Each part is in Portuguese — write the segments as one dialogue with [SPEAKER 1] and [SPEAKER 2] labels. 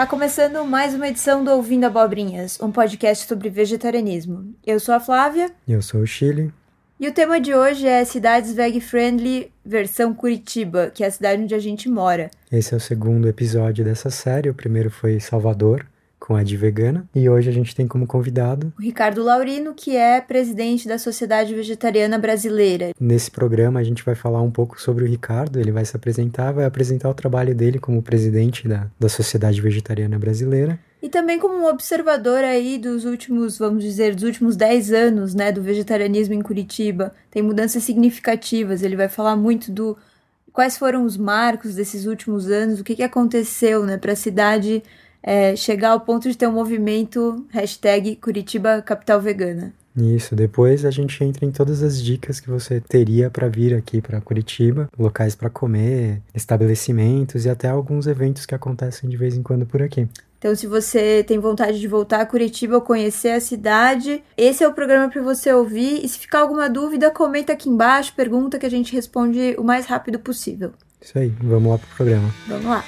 [SPEAKER 1] Está começando mais uma edição do Ouvindo Abobrinhas, um podcast sobre vegetarianismo. Eu sou a Flávia.
[SPEAKER 2] Eu sou o Chile.
[SPEAKER 1] E o tema de hoje é Cidades Veg Friendly versão Curitiba, que é a cidade onde a gente mora.
[SPEAKER 2] Esse é o segundo episódio dessa série. O primeiro foi Salvador, com a de vegana. E hoje a gente tem como convidado
[SPEAKER 1] o Ricardo Laurino, que é presidente da Sociedade Vegetariana Brasileira.
[SPEAKER 2] Nesse programa a gente vai falar um pouco sobre o Ricardo, ele vai se apresentar, vai apresentar o trabalho dele como presidente da, da Sociedade Vegetariana Brasileira.
[SPEAKER 1] E também como um observador aí dos últimos, vamos dizer, dos últimos 10 anos, né, do vegetarianismo em Curitiba. Tem mudanças significativas, ele vai falar muito do quais foram os marcos desses últimos anos, o que, que aconteceu, né, para a cidade é, chegar ao ponto de ter um movimento hashtag Curitiba Capital Vegana.
[SPEAKER 2] Isso, depois a gente entra em todas as dicas que você teria para vir aqui para Curitiba, locais para comer, estabelecimentos e até alguns eventos que acontecem de vez em quando por aqui.
[SPEAKER 1] Então, se você tem vontade de voltar a Curitiba ou conhecer a cidade, esse é o programa para você ouvir. E se ficar alguma dúvida, comenta aqui embaixo, pergunta que a gente responde o mais rápido possível.
[SPEAKER 2] Isso aí, vamos lá pro programa.
[SPEAKER 1] Vamos lá.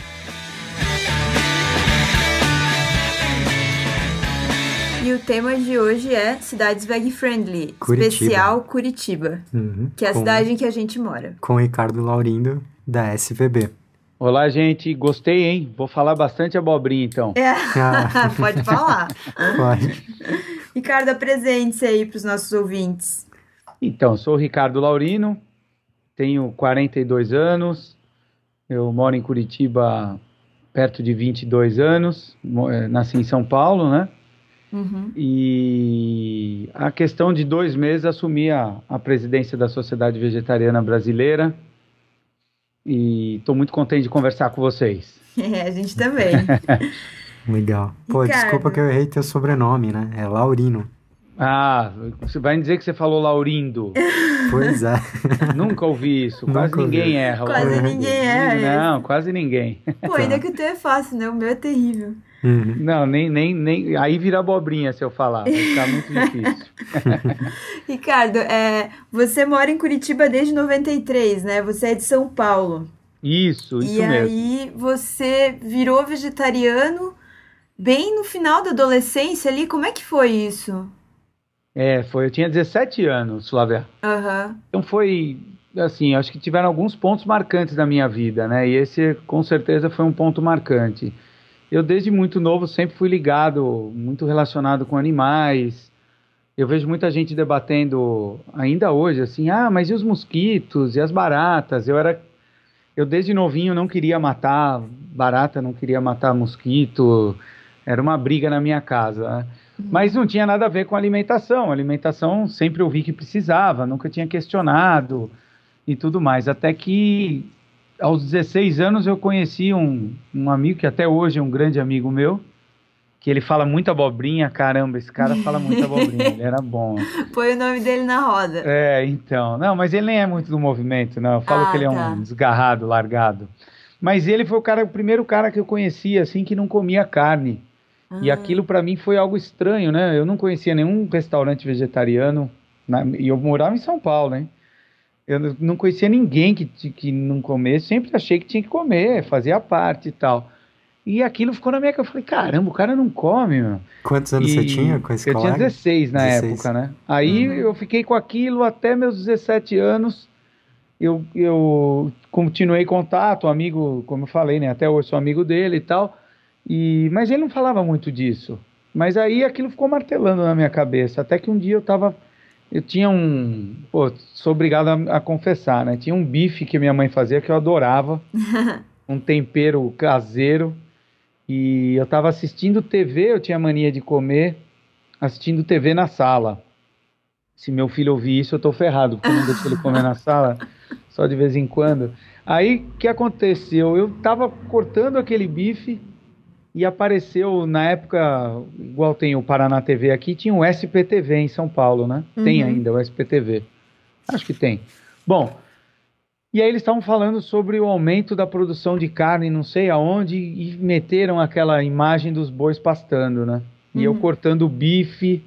[SPEAKER 1] E o tema de hoje é Cidades Veg Friendly, Curitiba. especial Curitiba, uhum, que é a com, cidade em que a gente mora.
[SPEAKER 2] Com o Ricardo Laurindo, da SVB.
[SPEAKER 3] Olá, gente. Gostei, hein? Vou falar bastante abobrinha, então.
[SPEAKER 1] É. Ah. Pode falar.
[SPEAKER 2] Pode.
[SPEAKER 1] Ricardo, apresente-se aí para os nossos ouvintes.
[SPEAKER 3] Então, sou o Ricardo Laurino, tenho 42 anos, eu moro em Curitiba perto de 22 anos, eh, nasci em São Paulo, né? Uhum. E a questão de dois meses assumi a, a presidência da Sociedade Vegetariana Brasileira e estou muito contente de conversar com vocês.
[SPEAKER 1] É, a gente também.
[SPEAKER 2] Legal. Pô, Ricardo. desculpa que eu errei teu sobrenome, né? É Laurino.
[SPEAKER 3] Ah, você vai dizer que você falou Laurindo.
[SPEAKER 2] Pois é.
[SPEAKER 3] Nunca ouvi isso. Nunca quase ouvi. ninguém erra.
[SPEAKER 1] Quase ninguém erra.
[SPEAKER 3] Não, quase ninguém.
[SPEAKER 1] Pô, ainda que o teu é fácil, né? O meu é terrível.
[SPEAKER 3] Uhum. Não, nem, nem, nem. Aí vira abobrinha se eu falar. Vai ficar muito difícil.
[SPEAKER 1] Ricardo, é, você mora em Curitiba desde 93, né? Você é de São Paulo.
[SPEAKER 3] Isso, isso
[SPEAKER 1] e
[SPEAKER 3] mesmo.
[SPEAKER 1] E aí você virou vegetariano bem no final da adolescência ali. Como é que foi isso?
[SPEAKER 3] É, foi. Eu tinha 17 anos, Flávia.
[SPEAKER 1] Uhum.
[SPEAKER 3] Então foi. Assim, acho que tiveram alguns pontos marcantes na minha vida, né? E esse, com certeza, foi um ponto marcante eu desde muito novo sempre fui ligado, muito relacionado com animais. Eu vejo muita gente debatendo ainda hoje assim, ah, mas e os mosquitos e as baratas? Eu era eu desde novinho não queria matar barata, não queria matar mosquito. Era uma briga na minha casa. Né? Uhum. Mas não tinha nada a ver com alimentação. A alimentação sempre ouvi que precisava, nunca tinha questionado e tudo mais. Até que aos 16 anos eu conheci um, um amigo que até hoje é um grande amigo meu, que ele fala muito abobrinha, caramba, esse cara fala muito abobrinha, ele era bom.
[SPEAKER 1] Põe o nome dele na roda.
[SPEAKER 3] É, então. Não, mas ele nem é muito do movimento, não. Eu falo ah, que ele é tá. um desgarrado, largado. Mas ele foi o cara, o primeiro cara que eu conhecia, assim, que não comia carne. Ah. E aquilo para mim foi algo estranho, né? Eu não conhecia nenhum restaurante vegetariano, na, e eu morava em São Paulo, hein? Eu não conhecia ninguém que, que não comesse, sempre achei que tinha que comer, fazia parte e tal. E aquilo ficou na minha cabeça. Eu falei, caramba, o cara não come, meu.
[SPEAKER 2] Quantos anos e você tinha com esse
[SPEAKER 3] Eu tinha 16 na 16. época, né? Aí uhum. eu fiquei com aquilo até meus 17 anos. Eu, eu continuei contato, amigo, como eu falei, né? Até hoje sou amigo dele e tal. E, mas ele não falava muito disso. Mas aí aquilo ficou martelando na minha cabeça. Até que um dia eu tava eu tinha um. Pô, sou obrigado a, a, confessar, né? Tinha um bife que minha mãe fazia que eu adorava. um tempero caseiro. E eu tava assistindo TV, eu tinha mania de comer, assistindo TV na sala. Se meu filho ouvir isso, eu tô ferrado, porque eu não deixo ele comer na sala, só de vez em quando. Aí, o que aconteceu? Eu tava cortando aquele bife e apareceu na época, igual tem o Paraná TV aqui, tinha o SPTV em São Paulo, né? Uhum. Tem ainda o SPTV. Acho que tem. Bom, E aí eles estavam falando sobre o aumento da produção de carne, não sei aonde, e meteram aquela imagem dos bois pastando, né? E uhum. eu cortando o bife,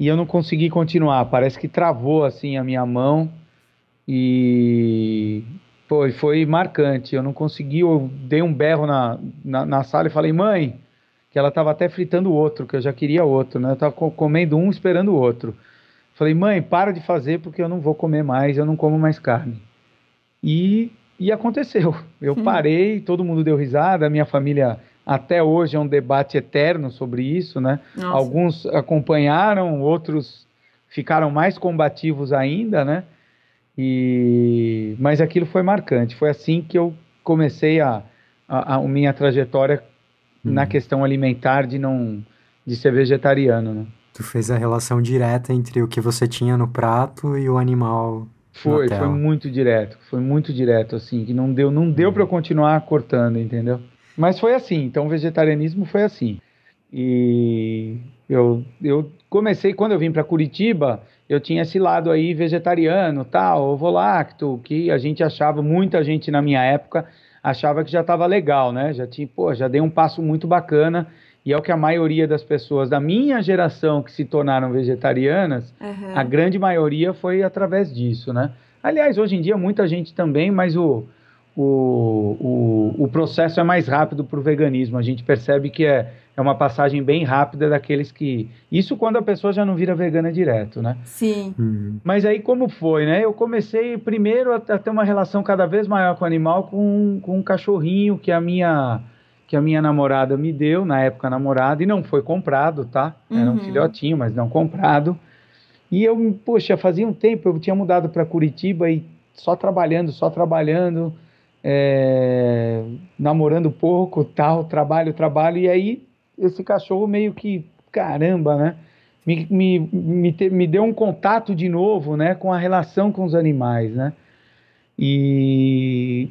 [SPEAKER 3] e eu não consegui continuar. Parece que travou assim a minha mão e foi, foi marcante. Eu não consegui, eu dei um berro na, na, na sala e falei, mãe, que ela estava até fritando o outro, que eu já queria outro, né? Eu estava comendo um esperando o outro. Falei, mãe, para de fazer porque eu não vou comer mais, eu não como mais carne. E, e aconteceu. Eu parei, todo mundo deu risada, a minha família até hoje é um debate eterno sobre isso, né? Nossa. Alguns acompanharam, outros ficaram mais combativos ainda, né? E mas aquilo foi marcante. Foi assim que eu comecei a, a, a minha trajetória hum. na questão alimentar de não de ser vegetariano, né?
[SPEAKER 2] Tu fez a relação direta entre o que você tinha no prato e o animal
[SPEAKER 3] foi, foi muito direto, foi muito direto, assim, que não deu, não deu uhum. para eu continuar cortando, entendeu? Mas foi assim, então o vegetarianismo foi assim. E eu, eu comecei, quando eu vim para Curitiba, eu tinha esse lado aí vegetariano, tal, ovo lacto, que a gente achava, muita gente na minha época achava que já estava legal, né? Já tinha, pô, já dei um passo muito bacana e é o que a maioria das pessoas da minha geração que se tornaram vegetarianas, uhum. a grande maioria foi através disso, né? Aliás, hoje em dia muita gente também, mas o, o, o, o processo é mais rápido para o veganismo. A gente percebe que é, é uma passagem bem rápida daqueles que. Isso quando a pessoa já não vira vegana direto, né?
[SPEAKER 1] Sim.
[SPEAKER 3] Uhum. Mas aí como foi, né? Eu comecei primeiro a, a, ter uma relação cada vez maior com o animal, com, com um cachorrinho que a minha que a minha namorada me deu, na época namorada, e não foi comprado, tá? Era um uhum. filhotinho, mas não comprado. E eu, poxa, fazia um tempo, eu tinha mudado para Curitiba e só trabalhando, só trabalhando, é, namorando pouco, tal, trabalho, trabalho. E aí esse cachorro meio que, caramba, né? Me, me, me, te, me deu um contato de novo, né? Com a relação com os animais, né? E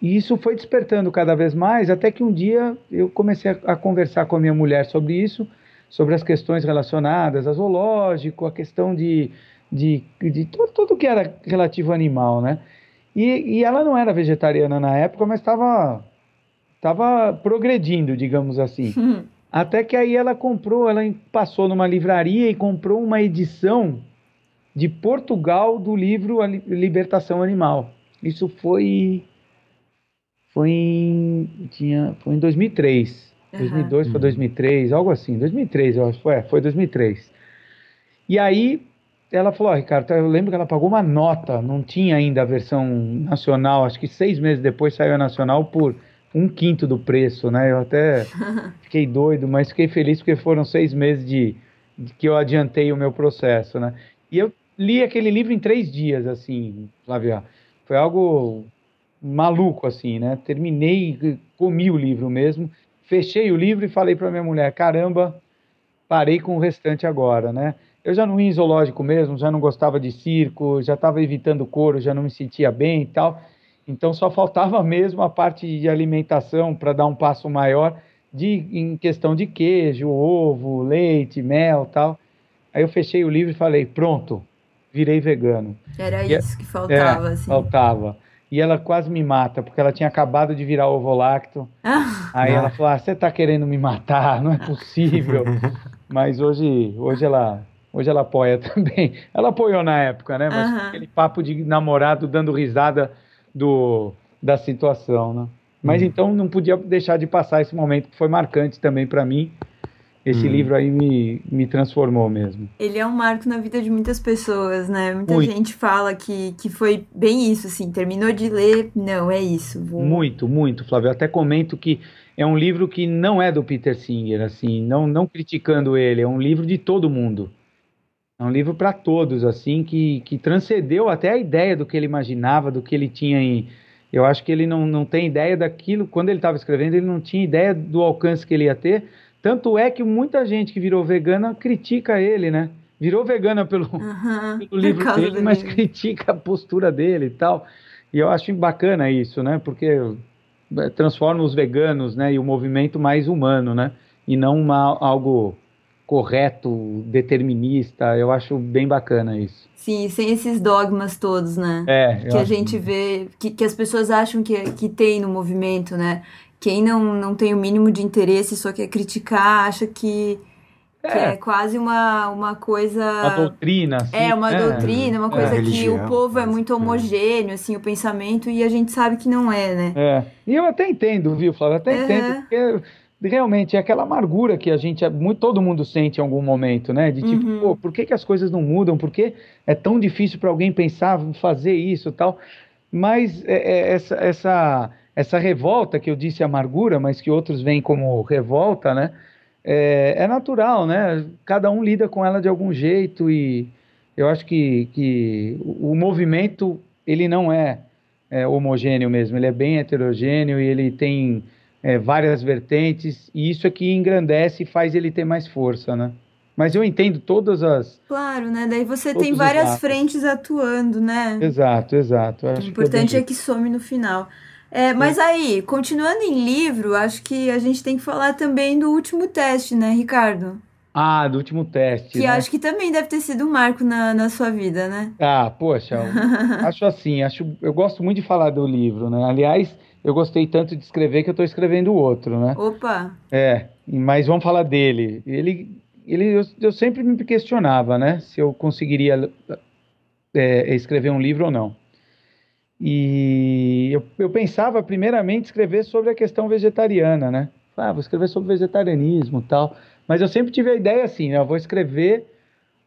[SPEAKER 3] e isso foi despertando cada vez mais, até que um dia eu comecei a, a conversar com a minha mulher sobre isso, sobre as questões relacionadas a zoológico, a questão de, de, de tudo, tudo que era relativo ao animal, né? E, e ela não era vegetariana na época, mas estava tava progredindo, digamos assim. Hum. Até que aí ela comprou, ela passou numa livraria e comprou uma edição de Portugal do livro Libertação Animal. Isso foi foi em, tinha, foi em 2003. Uhum. 2002 para 2003, algo assim. 2003, eu acho. Foi, foi 2003. E aí ela falou, oh, Ricardo, eu lembro que ela pagou uma nota, não tinha ainda a versão nacional, acho que seis meses depois saiu a nacional por um quinto do preço, né? Eu até fiquei doido, mas fiquei feliz porque foram seis meses de, de, que eu adiantei o meu processo, né? E eu li aquele livro em três dias, assim, Flávia. Foi algo maluco assim, né? Terminei, comi o livro mesmo, fechei o livro e falei para minha mulher: caramba, parei com o restante agora, né? Eu já não ia em zoológico mesmo, já não gostava de circo, já estava evitando couro, já não me sentia bem e tal. Então só faltava mesmo a parte de alimentação para dar um passo maior de, em questão de queijo, ovo, leite, mel tal. Aí eu fechei o livro e falei: pronto, virei vegano.
[SPEAKER 1] Era e, é isso que faltava,
[SPEAKER 3] é,
[SPEAKER 1] assim.
[SPEAKER 3] Faltava e ela quase me mata, porque ela tinha acabado de virar ovo lacto. Ah. Aí ela falou: ah, você está querendo me matar, não é possível. Mas hoje, hoje ela. Hoje ela apoia também. Ela apoiou na época, né? Mas uhum. aquele papo de namorado dando risada do, da situação, né? Mas uhum. então não podia deixar de passar esse momento que foi marcante também para mim esse hum. livro aí me, me transformou mesmo.
[SPEAKER 1] Ele é um marco na vida de muitas pessoas, né? Muita muito. gente fala que, que foi bem isso, assim, terminou de ler, não, é isso.
[SPEAKER 3] Vou... Muito, muito, Flávio. Eu até comento que é um livro que não é do Peter Singer, assim, não, não criticando ele, é um livro de todo mundo. É um livro para todos, assim, que, que transcendeu até a ideia do que ele imaginava, do que ele tinha em. Eu acho que ele não, não tem ideia daquilo, quando ele estava escrevendo, ele não tinha ideia do alcance que ele ia ter tanto é que muita gente que virou vegana critica ele, né? Virou vegana pelo, uhum, pelo livro dele, mas livro. critica a postura dele e tal. E eu acho bacana isso, né? Porque transforma os veganos, né, e o movimento mais humano, né? E não uma, algo correto, determinista. Eu acho bem bacana isso.
[SPEAKER 1] Sim, sem esses dogmas todos, né?
[SPEAKER 3] É.
[SPEAKER 1] Que a gente vê, que, que as pessoas acham que, que tem no movimento, né? Quem não, não tem o mínimo de interesse, só quer criticar, acha que, é. que é quase uma, uma coisa.
[SPEAKER 3] Uma doutrina, assim.
[SPEAKER 1] É, uma é. doutrina, uma coisa é. que o povo é muito homogêneo, assim, o pensamento, e a gente sabe que não é, né?
[SPEAKER 3] É. E eu até entendo, viu, Flávio? Até uhum. entendo, porque realmente é aquela amargura que a gente, todo mundo sente em algum momento, né? De tipo, uhum. pô, por que, que as coisas não mudam? Por que é tão difícil para alguém pensar, fazer isso tal? Mas é, é, essa, essa essa revolta que eu disse amargura, mas que outros veem como revolta, né? É, é, natural, né? Cada um lida com ela de algum jeito e eu acho que, que o, movimento ele não é, é, homogêneo mesmo, ele é bem heterogêneo e ele tem é, várias vertentes e isso é que engrandece e faz ele ter mais força, né? Mas eu entendo todas as.
[SPEAKER 1] Claro, né? Daí você tem várias frentes atuando, né?
[SPEAKER 3] Exato, exato.
[SPEAKER 1] o importante é, é que some no final. É, mas aí, continuando em livro, acho que a gente tem que falar também do último teste, né, Ricardo?
[SPEAKER 3] Ah, do último teste.
[SPEAKER 1] Que
[SPEAKER 3] né?
[SPEAKER 1] acho que também deve ter sido um marco na, na sua vida, né?
[SPEAKER 3] Ah, poxa, acho assim, acho, eu gosto muito de falar do livro, né? Aliás, eu gostei tanto de escrever que eu estou escrevendo outro, né?
[SPEAKER 1] Opa!
[SPEAKER 3] É, mas vamos falar dele. Ele, ele eu, eu sempre me questionava, né? Se eu conseguiria é, escrever um livro ou não. E eu, eu pensava primeiramente escrever sobre a questão vegetariana, né? Ah, vou escrever sobre vegetarianismo tal. Mas eu sempre tive a ideia assim, né? Eu vou escrever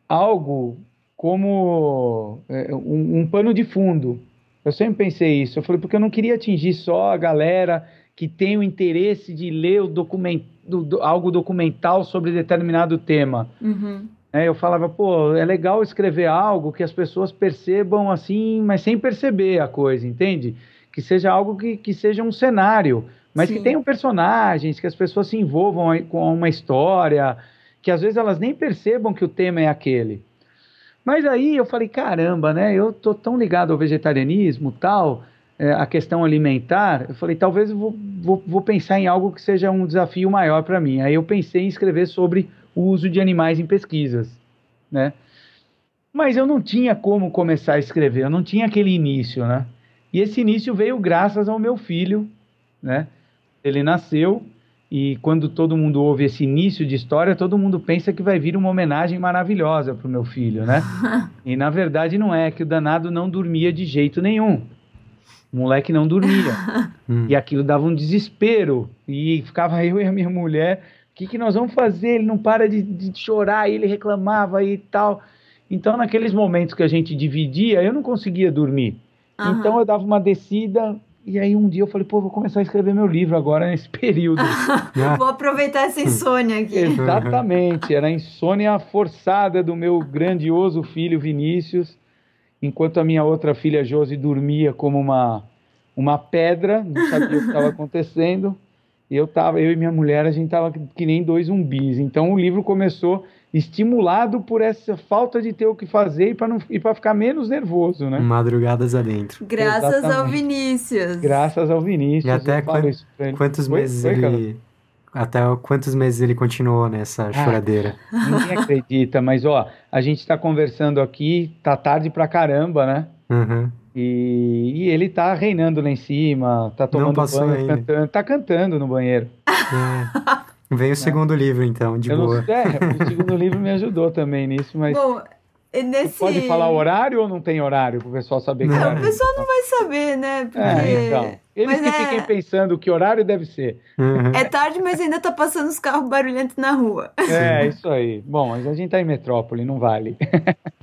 [SPEAKER 3] algo como é, um, um, pano de fundo. Eu sempre pensei isso. Eu falei, porque eu não queria atingir só a galera que tem o interesse de ler o document, do, do, algo documental sobre determinado tema.
[SPEAKER 1] Uhum.
[SPEAKER 3] É, eu falava, pô, é legal escrever algo que as pessoas percebam assim, mas sem perceber a coisa, entende? Que seja algo que, que seja um cenário, mas Sim. que tenham personagens, que as pessoas se envolvam com uma história, que às vezes elas nem percebam que o tema é aquele. Mas aí eu falei, caramba, né? Eu tô tão ligado ao vegetarianismo, tal, é, a questão alimentar. Eu falei, talvez eu vou, vou, vou pensar em algo que seja um desafio maior para mim. Aí eu pensei em escrever sobre o uso de animais em pesquisas, né? Mas eu não tinha como começar a escrever, eu não tinha aquele início, né? E esse início veio graças ao meu filho, né? Ele nasceu e quando todo mundo ouve esse início de história, todo mundo pensa que vai vir uma homenagem maravilhosa para o meu filho, né? e na verdade não é, que o danado não dormia de jeito nenhum. O moleque não dormia. Hum. e aquilo dava um desespero. E ficava eu e a minha mulher o que, que nós vamos fazer? Ele não para de, de chorar, ele reclamava e tal. Então, naqueles momentos que a gente dividia, eu não conseguia dormir. Uhum. Então, eu dava uma descida. E aí, um dia eu falei, pô, vou começar a escrever meu livro agora nesse período.
[SPEAKER 1] vou aproveitar essa insônia aqui.
[SPEAKER 3] Exatamente. Era a insônia forçada do meu grandioso filho Vinícius, enquanto a minha outra filha Josi dormia como uma, uma pedra, não sabia o que estava acontecendo eu tava, eu e minha mulher, a gente tava que nem dois zumbis. Então o livro começou estimulado por essa falta de ter o que fazer e para não e para ficar menos nervoso, né?
[SPEAKER 2] Madrugadas adentro.
[SPEAKER 1] Graças Exatamente. ao Vinícius.
[SPEAKER 3] Graças ao Vinícius.
[SPEAKER 2] E até quant, quantos foi, meses foi, ele até quantos meses ele continuou nessa ah, choradeira?
[SPEAKER 3] Ninguém acredita, mas ó, a gente está conversando aqui, tá tarde pra caramba, né?
[SPEAKER 2] Uhum.
[SPEAKER 3] E, e, ele tá reinando lá em cima, tá tomando banho, cantando, tá cantando no banheiro.
[SPEAKER 2] É. Veio o segundo é. livro, então, de
[SPEAKER 3] Eu
[SPEAKER 2] boa.
[SPEAKER 3] Não, é, o segundo livro me ajudou também nisso, mas...
[SPEAKER 1] Bom, nesse...
[SPEAKER 3] Pode falar horário ou não tem horário para o pessoal saber
[SPEAKER 1] não.
[SPEAKER 3] que horário?
[SPEAKER 1] O pessoal não vai saber, né? Porque... É, então.
[SPEAKER 3] Eles mas que é... fiquem pensando que horário deve ser.
[SPEAKER 1] Uhum. É tarde, mas ainda tá passando os carros barulhentos na rua.
[SPEAKER 3] É, isso aí. Bom, mas a gente tá em metrópole, não vale.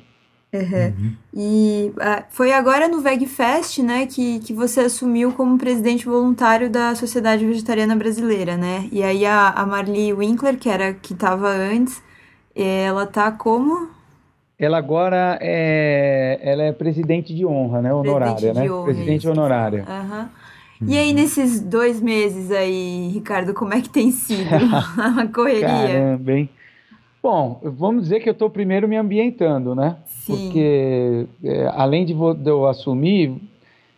[SPEAKER 1] Uhum. E ah, foi agora no VegFest, né, que, que você assumiu como presidente voluntário da Sociedade Vegetariana Brasileira, né? E aí a, a Marli Winkler, que era que estava antes, ela tá como?
[SPEAKER 3] Ela agora é, ela é presidente de honra, né, honorária, presidente né? Honra, presidente honorária.
[SPEAKER 1] Uhum. E aí, nesses dois meses aí, Ricardo, como é que tem sido a correria?
[SPEAKER 3] Caramba, hein? Bom, vamos dizer que eu estou primeiro me ambientando, né?
[SPEAKER 1] Sim.
[SPEAKER 3] Porque é, além de, de eu assumir,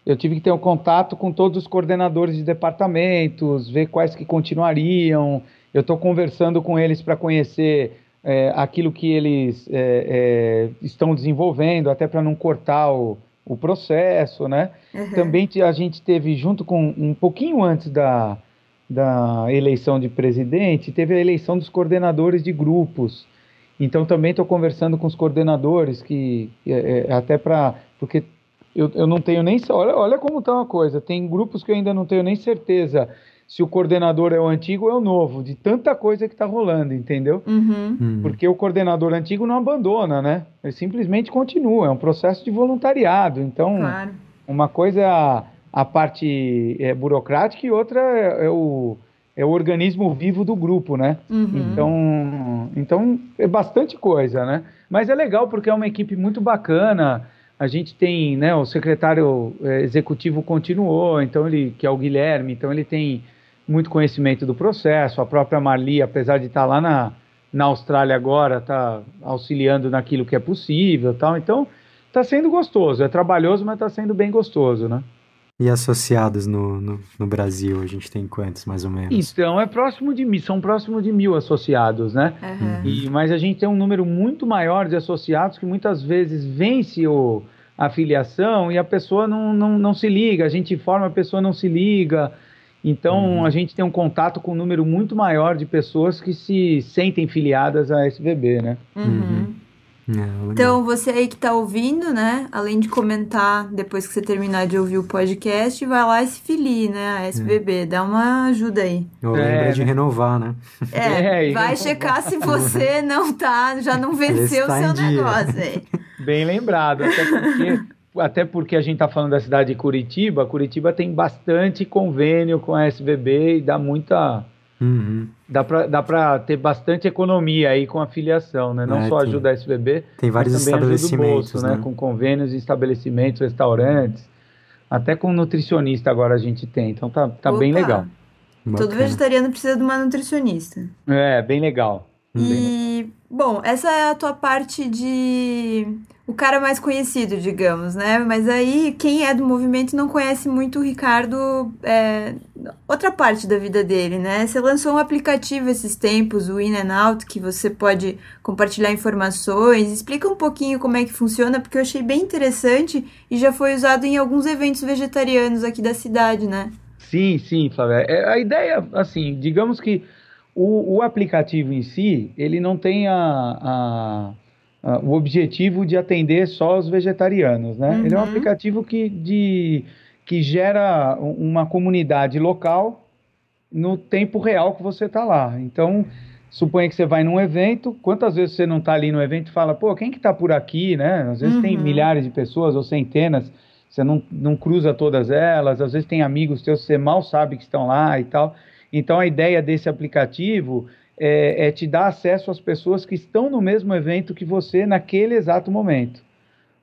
[SPEAKER 3] eu tive que ter um contato com todos os coordenadores de departamentos, ver quais que continuariam. Eu estou conversando com eles para conhecer é, aquilo que eles é, é, estão desenvolvendo, até para não cortar o, o processo, né? Uhum. Também a gente teve, junto com um pouquinho antes da, da eleição de presidente, teve a eleição dos coordenadores de grupos. Então também estou conversando com os coordenadores, que é, é, até para. Porque eu, eu não tenho nem. Olha, olha como está uma coisa. Tem grupos que eu ainda não tenho nem certeza se o coordenador é o antigo ou é o novo, de tanta coisa que está rolando, entendeu?
[SPEAKER 1] Uhum.
[SPEAKER 3] Uhum. Porque o coordenador antigo não abandona, né? Ele simplesmente continua, é um processo de voluntariado. Então, claro. uma coisa é a, a parte é, burocrática e outra é, é, o, é o organismo vivo do grupo, né? Uhum. Então, então, é bastante coisa, né? Mas é legal porque é uma equipe muito bacana. A gente tem, né, o secretário é, executivo continuou, então ele, que é o Guilherme, então ele tem muito conhecimento do processo. A própria Marli, apesar de estar lá na, na Austrália agora, está auxiliando naquilo que é possível, tal. Então, está sendo gostoso. É trabalhoso, mas está sendo bem gostoso, né?
[SPEAKER 2] E associados no, no, no, Brasil, a gente tem quantos, mais ou menos?
[SPEAKER 3] Então, é próximo de mil, são próximo de mil associados, né? Uhum. E, mas a gente tem um número muito maior de associados que muitas vezes vence o, a filiação e a pessoa não, não, não se liga, a gente informa, a pessoa não se liga. Então, uhum. a gente tem um contato com um número muito maior de pessoas que se sentem filiadas à SBB, né?
[SPEAKER 1] Uhum. É, então, você aí que tá ouvindo, né? Além de comentar depois que você terminar de ouvir o podcast, vai lá e se filie, né? A SBB, é. dá uma ajuda aí.
[SPEAKER 2] Ou é, lembra de né? renovar, né?
[SPEAKER 1] É, é vai checar se você não tá, já não venceu o seu negócio aí.
[SPEAKER 3] Bem lembrado, até porque até porque a gente está falando da cidade de Curitiba, Curitiba tem bastante convênio com a SBB e dá muita. Uhum. Dá para dá pra ter bastante economia aí com a filiação, né? Não é, só tem, ajuda a SBB,
[SPEAKER 2] tem vários mas também estabelecimentos,
[SPEAKER 3] bolso, né? né? Com convênios, estabelecimentos, restaurantes, até com nutricionista agora a gente tem, então tá, tá bem legal.
[SPEAKER 1] Bacana. Todo vegetariano precisa de uma nutricionista.
[SPEAKER 3] É, bem legal.
[SPEAKER 1] E, bom, essa é a tua parte de o cara mais conhecido, digamos, né? Mas aí quem é do movimento não conhece muito o Ricardo, é, outra parte da vida dele, né? Você lançou um aplicativo esses tempos, o In and Out, que você pode compartilhar informações. Explica um pouquinho como é que funciona, porque eu achei bem interessante e já foi usado em alguns eventos vegetarianos aqui da cidade, né?
[SPEAKER 3] Sim, sim, Flávia. É, a ideia, assim, digamos que o, o aplicativo em si, ele não tem a, a uh, o objetivo de atender só os vegetarianos, né? Uhum. Ele é um aplicativo que, de, que gera uma comunidade local no tempo real que você está lá. Então, suponha que você vai num evento, quantas vezes você não está ali no evento e fala, pô, quem que está por aqui, né? Às vezes uhum. tem milhares de pessoas ou centenas, você não, não cruza todas elas, às vezes tem amigos teus que você mal sabe que estão lá e tal. Então, a ideia desse aplicativo é, é te dar acesso às pessoas que estão no mesmo evento que você naquele exato momento.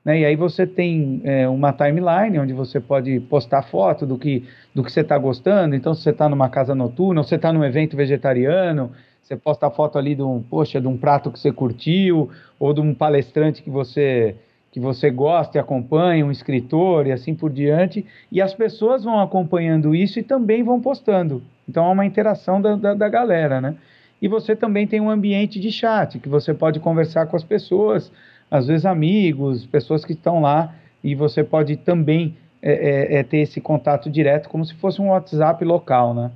[SPEAKER 3] Né? E aí você tem é, uma timeline onde você pode postar foto do que, do que você está gostando. Então, se você está numa casa noturna, ou você está num evento vegetariano, você posta a foto ali de um, poxa, de um prato que você curtiu, ou de um palestrante que você que você gosta e acompanha, um escritor e assim por diante, e as pessoas vão acompanhando isso e também vão postando. Então é uma interação da, da, da galera, né? E você também tem um ambiente de chat, que você pode conversar com as pessoas, às vezes amigos, pessoas que estão lá, e você pode também é, é, é ter esse contato direto, como se fosse um WhatsApp local, né?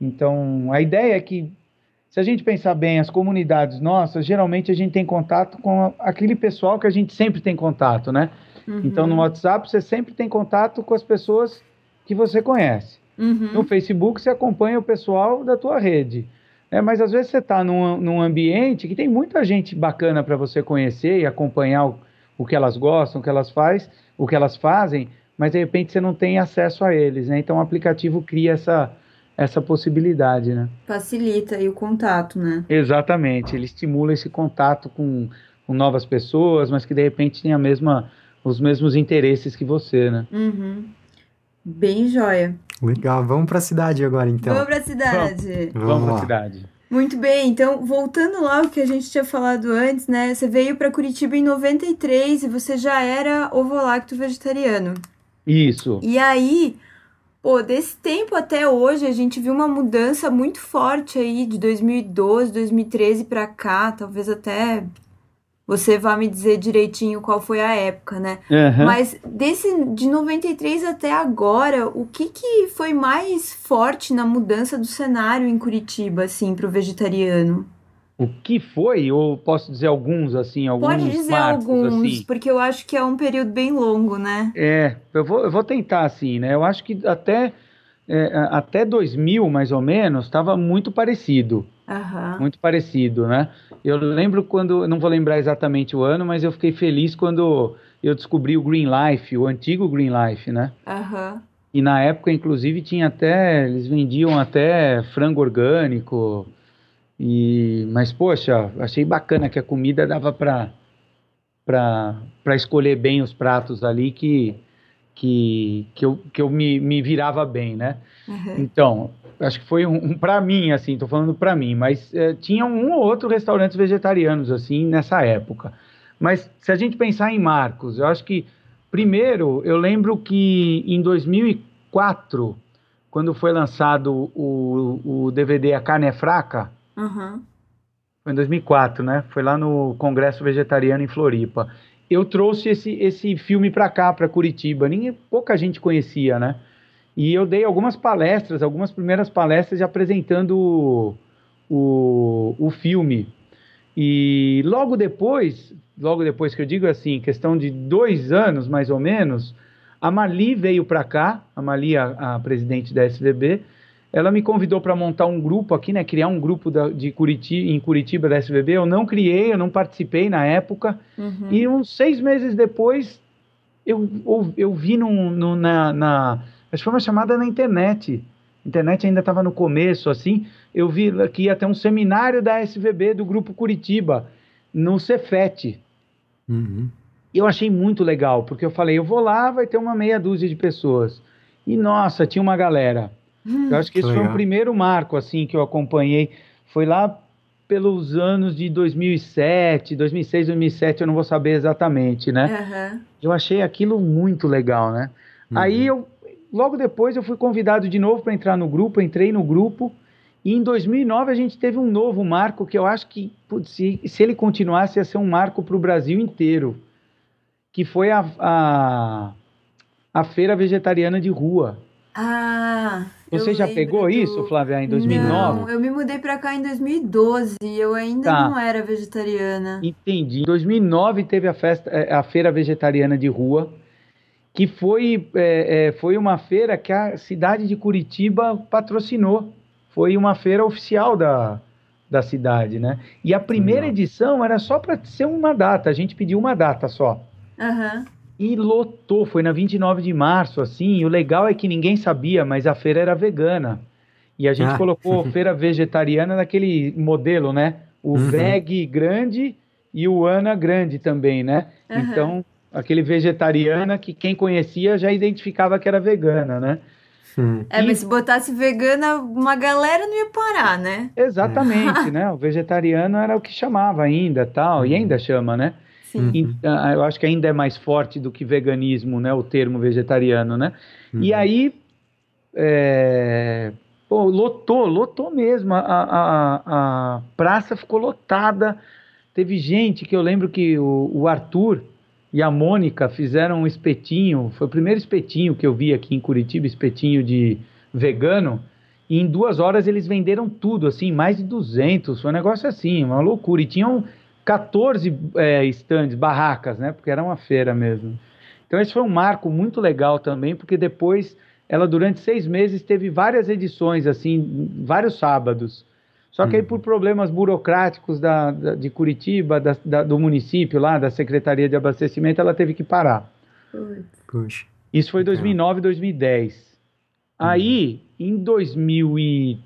[SPEAKER 3] Então, a ideia é que, se a gente pensar bem, as comunidades nossas, geralmente a gente tem contato com aquele pessoal que a gente sempre tem contato, né? Uhum. Então, no WhatsApp, você sempre tem contato com as pessoas que você conhece. Uhum. No Facebook, você acompanha o pessoal da tua rede. É, mas às vezes você está num, num ambiente que tem muita gente bacana para você conhecer e acompanhar o, o que elas gostam, o que elas faz, o que elas fazem, mas de repente você não tem acesso a eles, né? Então o aplicativo cria essa, essa possibilidade, né?
[SPEAKER 1] Facilita aí o contato, né?
[SPEAKER 3] Exatamente, ele estimula esse contato com, com novas pessoas, mas que de repente tem a mesma, os mesmos interesses que você, né?
[SPEAKER 1] Uhum. Bem joia.
[SPEAKER 2] Legal, vamos para a cidade agora então.
[SPEAKER 1] Vamos para a cidade.
[SPEAKER 3] Vamos, vamos para a cidade.
[SPEAKER 1] Muito bem, então voltando lá ao que a gente tinha falado antes, né? Você veio para Curitiba em 93 e você já era ovolacto vegetariano.
[SPEAKER 3] Isso.
[SPEAKER 1] E aí, Pô, desse tempo até hoje a gente viu uma mudança muito forte aí de 2012, 2013 para cá, talvez até você vá me dizer direitinho qual foi a época, né? Uhum. Mas desse de 93 até agora, o que que foi mais forte na mudança do cenário em Curitiba assim para o vegetariano?
[SPEAKER 3] O que foi? Ou posso dizer alguns, assim, alguns
[SPEAKER 1] Pode dizer
[SPEAKER 3] marcos,
[SPEAKER 1] alguns,
[SPEAKER 3] assim?
[SPEAKER 1] porque eu acho que é um período bem longo, né?
[SPEAKER 3] É, eu vou, eu vou tentar, assim, né? Eu acho que até, é, até 2000, mais ou menos, estava muito parecido.
[SPEAKER 1] Uhum.
[SPEAKER 3] Muito parecido, né? Eu lembro quando, não vou lembrar exatamente o ano, mas eu fiquei feliz quando eu descobri o Green Life, o antigo Green Life, né?
[SPEAKER 1] Uhum.
[SPEAKER 3] E na época, inclusive, tinha até, eles vendiam até frango orgânico, e, mas, poxa, achei bacana que a comida dava para para escolher bem os pratos ali que, que, que eu, que eu me, me virava bem, né? Uhum. Então, acho que foi um, um para mim, assim, tô falando para mim, mas é, tinha um ou outro restaurantes vegetarianos, assim, nessa época. Mas se a gente pensar em Marcos, eu acho que, primeiro, eu lembro que em 2004, quando foi lançado o, o DVD A Carne é Fraca,
[SPEAKER 1] Uhum.
[SPEAKER 3] Foi em 2004, né? Foi lá no Congresso Vegetariano em Floripa. Eu trouxe esse, esse filme para cá, para Curitiba. Ninguém, pouca gente conhecia, né? E eu dei algumas palestras, algumas primeiras palestras apresentando o, o, o filme. E logo depois, logo depois que eu digo assim, questão de dois anos mais ou menos, a Mali veio para cá, a Mali, a, a presidente da SVB, ela me convidou para montar um grupo aqui, né? Criar um grupo da, de Curitiba, em Curitiba da SBB. Eu não criei, eu não participei na época. Uhum. E uns seis meses depois, eu, eu, eu vi num, num, na, na. Acho que foi uma chamada na internet. A internet ainda estava no começo, assim. Eu vi que ia ter um seminário da SVB do Grupo Curitiba, no Cefet.
[SPEAKER 2] Uhum.
[SPEAKER 3] E eu achei muito legal, porque eu falei, eu vou lá, vai ter uma meia dúzia de pessoas. E nossa, tinha uma galera. Eu acho que esse foi o primeiro marco assim que eu acompanhei. Foi lá pelos anos de 2007, 2006, 2007, eu não vou saber exatamente, né?
[SPEAKER 1] Uhum.
[SPEAKER 3] Eu achei aquilo muito legal, né? Uhum. Aí eu logo depois eu fui convidado de novo para entrar no grupo, entrei no grupo e em 2009 a gente teve um novo marco que eu acho que se, se ele continuasse ia ser um marco para o Brasil inteiro, que foi a, a, a feira vegetariana de rua.
[SPEAKER 1] Ah,
[SPEAKER 3] você já pegou do... isso, Flávia, em 2009?
[SPEAKER 1] Não, eu me mudei para cá em 2012 e eu ainda tá. não era vegetariana.
[SPEAKER 3] Entendi. Em 2009 teve a festa, é, a feira vegetariana de rua, que foi, é, é, foi uma feira que a cidade de Curitiba patrocinou. Foi uma feira oficial da, da cidade, né? E a primeira edição era só para ser uma data, a gente pediu uma data só.
[SPEAKER 1] Uhum
[SPEAKER 3] e lotou. Foi na 29 de março, assim. E o legal é que ninguém sabia, mas a feira era vegana. E a gente ah. colocou feira vegetariana naquele modelo, né? O uhum. veg grande e o ana grande também, né? Uhum. Então, aquele vegetariana que quem conhecia já identificava que era vegana, né?
[SPEAKER 1] É, e... mas se botasse vegana, uma galera não ia parar, né?
[SPEAKER 3] Exatamente, né? O vegetariano era o que chamava ainda, tal, e uhum. ainda chama, né?
[SPEAKER 1] Sim.
[SPEAKER 3] E, uh, eu acho que ainda é mais forte do que veganismo, né? O termo vegetariano, né? Uhum. E aí, é, pô, lotou, lotou mesmo. A, a, a, praça ficou lotada. Teve gente que eu lembro que o, o Arthur e a Mônica fizeram um espetinho. Foi o primeiro espetinho que eu vi aqui em Curitiba, espetinho de vegano. E em duas horas eles venderam tudo, assim, mais de 200. Foi um negócio assim, uma loucura. E tinham 14 é, stands, barracas, né? Porque era uma feira mesmo. Então esse foi um marco muito legal também, porque depois ela durante seis meses teve várias edições, assim, vários sábados. Só que aí uhum. por problemas burocráticos da, da de Curitiba, da, da, do município lá, da Secretaria de Abastecimento, ela teve que parar.
[SPEAKER 2] Puxa.
[SPEAKER 3] Isso foi 2009, 2010. Uhum. Aí, em 2000 e...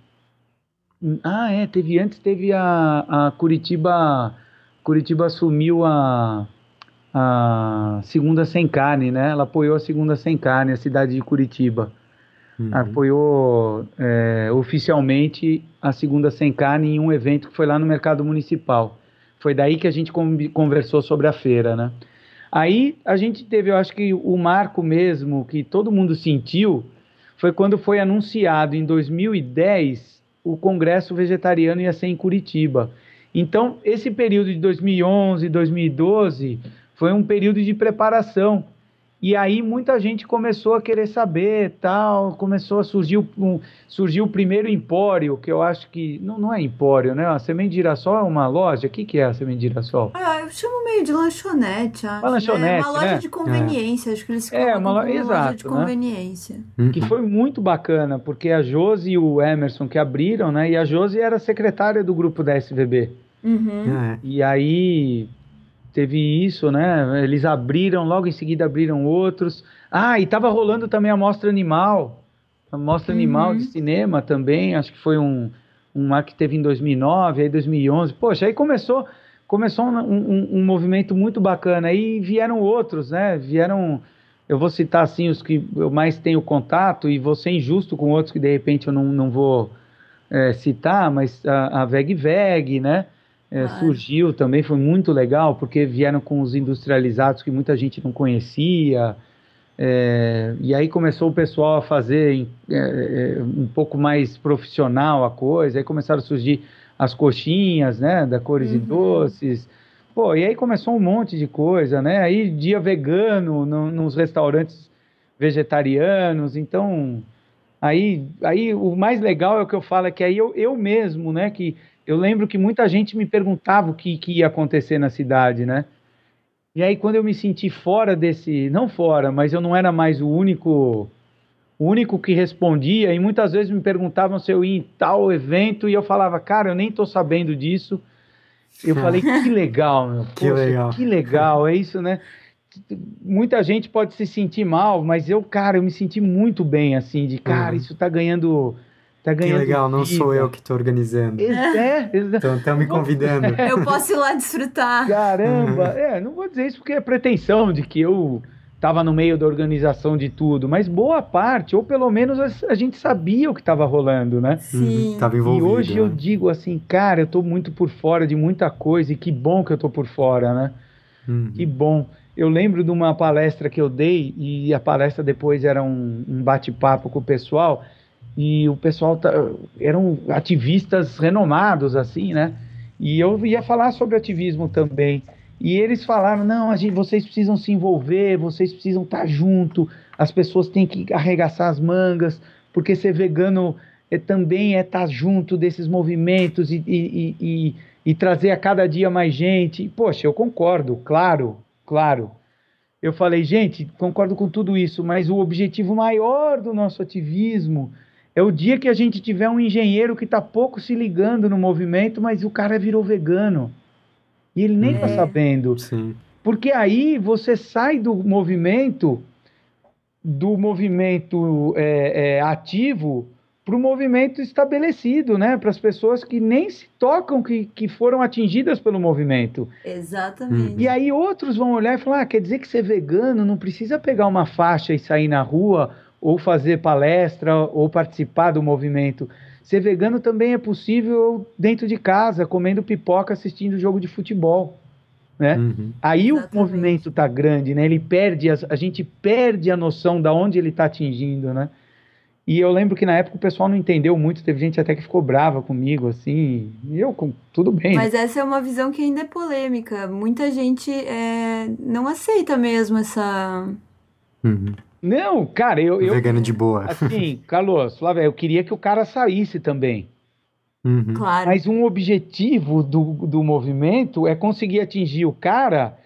[SPEAKER 3] Ah, é, teve antes, teve a, a Curitiba Curitiba assumiu a, a segunda sem carne, né? Ela apoiou a segunda sem carne, a cidade de Curitiba. Uhum. Apoiou é, oficialmente a segunda sem carne em um evento que foi lá no mercado municipal. Foi daí que a gente conversou sobre a feira, né? Aí a gente teve, eu acho que o marco mesmo que todo mundo sentiu foi quando foi anunciado em 2010 o Congresso Vegetariano ia ser em Curitiba. Então, esse período de 2011, 2012 foi um período de preparação e aí muita gente começou a querer saber, tal, começou a surgir um, surgiu o primeiro empório, que eu acho que não, não é empório, né? A semente de girassol é uma loja. O que, que é a semente de girassol?
[SPEAKER 1] Ah, eu chamo meio de lanchonete, acho.
[SPEAKER 3] Uma lanchonete,
[SPEAKER 1] né? Uma loja
[SPEAKER 3] né?
[SPEAKER 1] de conveniência, é. acho que eles
[SPEAKER 3] é, uma, lo...
[SPEAKER 1] uma
[SPEAKER 3] exato,
[SPEAKER 1] loja de
[SPEAKER 3] né?
[SPEAKER 1] conveniência.
[SPEAKER 3] Uhum. Que foi muito bacana, porque a Josi e o Emerson que abriram, né? E a Josi era secretária do grupo da SVB.
[SPEAKER 1] Uhum.
[SPEAKER 3] É. E aí teve isso, né? Eles abriram, logo em seguida abriram outros. Ah, e estava rolando também a Mostra Animal, a Mostra uhum. Animal de Cinema também, acho que foi um, um que teve em 2009, aí 2011. Poxa, aí começou, começou um, um, um movimento muito bacana. Aí vieram outros, né? Vieram, eu vou citar assim os que eu mais tenho contato e vou ser injusto com outros que de repente eu não, não vou é, citar, mas a, a Veg Veg, né? É, surgiu também, foi muito legal, porque vieram com os industrializados que muita gente não conhecia. É, e aí começou o pessoal a fazer é, é, um pouco mais profissional a coisa, aí começaram a surgir as coxinhas, né, da cores uhum. e doces. Pô, e aí começou um monte de coisa, né? Aí dia vegano no, nos restaurantes vegetarianos, então aí, aí o mais legal é o que eu falo é que aí eu, eu mesmo, né, que eu lembro que muita gente me perguntava o que, que ia acontecer na cidade, né? E aí quando eu me senti fora desse, não fora, mas eu não era mais o único o único que respondia e muitas vezes me perguntavam se eu ia em tal evento e eu falava, cara, eu nem tô sabendo disso. Eu falei, que legal, meu. Poxa,
[SPEAKER 2] que legal.
[SPEAKER 3] Que legal, é isso, né? Muita gente pode se sentir mal, mas eu, cara, eu me senti muito bem, assim, de, cara, uhum. isso tá ganhando Tá ganhando
[SPEAKER 2] que legal, não
[SPEAKER 3] vida.
[SPEAKER 2] sou eu que tô organizando.
[SPEAKER 3] É,
[SPEAKER 2] Estão é, me convidando.
[SPEAKER 1] Eu posso ir lá desfrutar.
[SPEAKER 3] Caramba, uhum. é, não vou dizer isso porque é pretensão de que eu estava no meio da organização de tudo, mas boa parte, ou pelo menos a, a gente sabia o que estava rolando, né?
[SPEAKER 1] Sim.
[SPEAKER 2] Uhum, tava envolvido,
[SPEAKER 3] e hoje
[SPEAKER 2] né?
[SPEAKER 3] eu digo assim, cara, eu tô muito por fora de muita coisa e que bom que eu tô por fora, né?
[SPEAKER 2] Uhum.
[SPEAKER 3] Que bom. Eu lembro de uma palestra que eu dei e a palestra depois era um, um bate-papo com o pessoal e o pessoal tá, eram ativistas renomados assim, né? E eu ia falar sobre ativismo também. E eles falaram: não, a gente, vocês precisam se envolver, vocês precisam estar tá junto, as pessoas têm que arregaçar as mangas, porque ser vegano é, também é estar tá junto desses movimentos e, e, e, e, trazer a cada dia mais gente. Poxa, eu concordo, claro, claro. Eu falei, gente, concordo com tudo isso, mas o objetivo maior do nosso ativismo é o dia que a gente tiver um engenheiro que está pouco se ligando no movimento, mas o cara virou vegano. E ele nem está é. sabendo.
[SPEAKER 2] Sim.
[SPEAKER 3] Porque aí você sai do movimento, do movimento é, é, ativo, para o movimento estabelecido, né? Para as pessoas que nem se tocam, que, que foram atingidas pelo movimento.
[SPEAKER 1] Exatamente.
[SPEAKER 3] E aí outros vão olhar e falar: ah, quer dizer que ser vegano não precisa pegar uma faixa e sair na rua ou fazer palestra, ou participar do movimento. Ser vegano também é possível dentro de casa, comendo pipoca, assistindo jogo de futebol. Né?
[SPEAKER 2] Uhum.
[SPEAKER 3] Aí Exatamente. o movimento está grande, né? Ele perde, a, a gente perde a noção da onde ele está atingindo, né? E eu lembro que na época o pessoal não entendeu muito, teve gente até que ficou brava comigo, assim, e eu, com, tudo bem.
[SPEAKER 1] Mas essa é uma visão que ainda é polêmica. Muita gente é, não aceita mesmo essa,
[SPEAKER 2] uhum.
[SPEAKER 3] Não, cara, eu. eu
[SPEAKER 2] Vegano de boa.
[SPEAKER 3] Assim, Carlos, Flávia, eu queria que o cara saísse também.
[SPEAKER 2] Uhum.
[SPEAKER 1] Claro.
[SPEAKER 3] Mas um objetivo do, do movimento é conseguir atingir o cara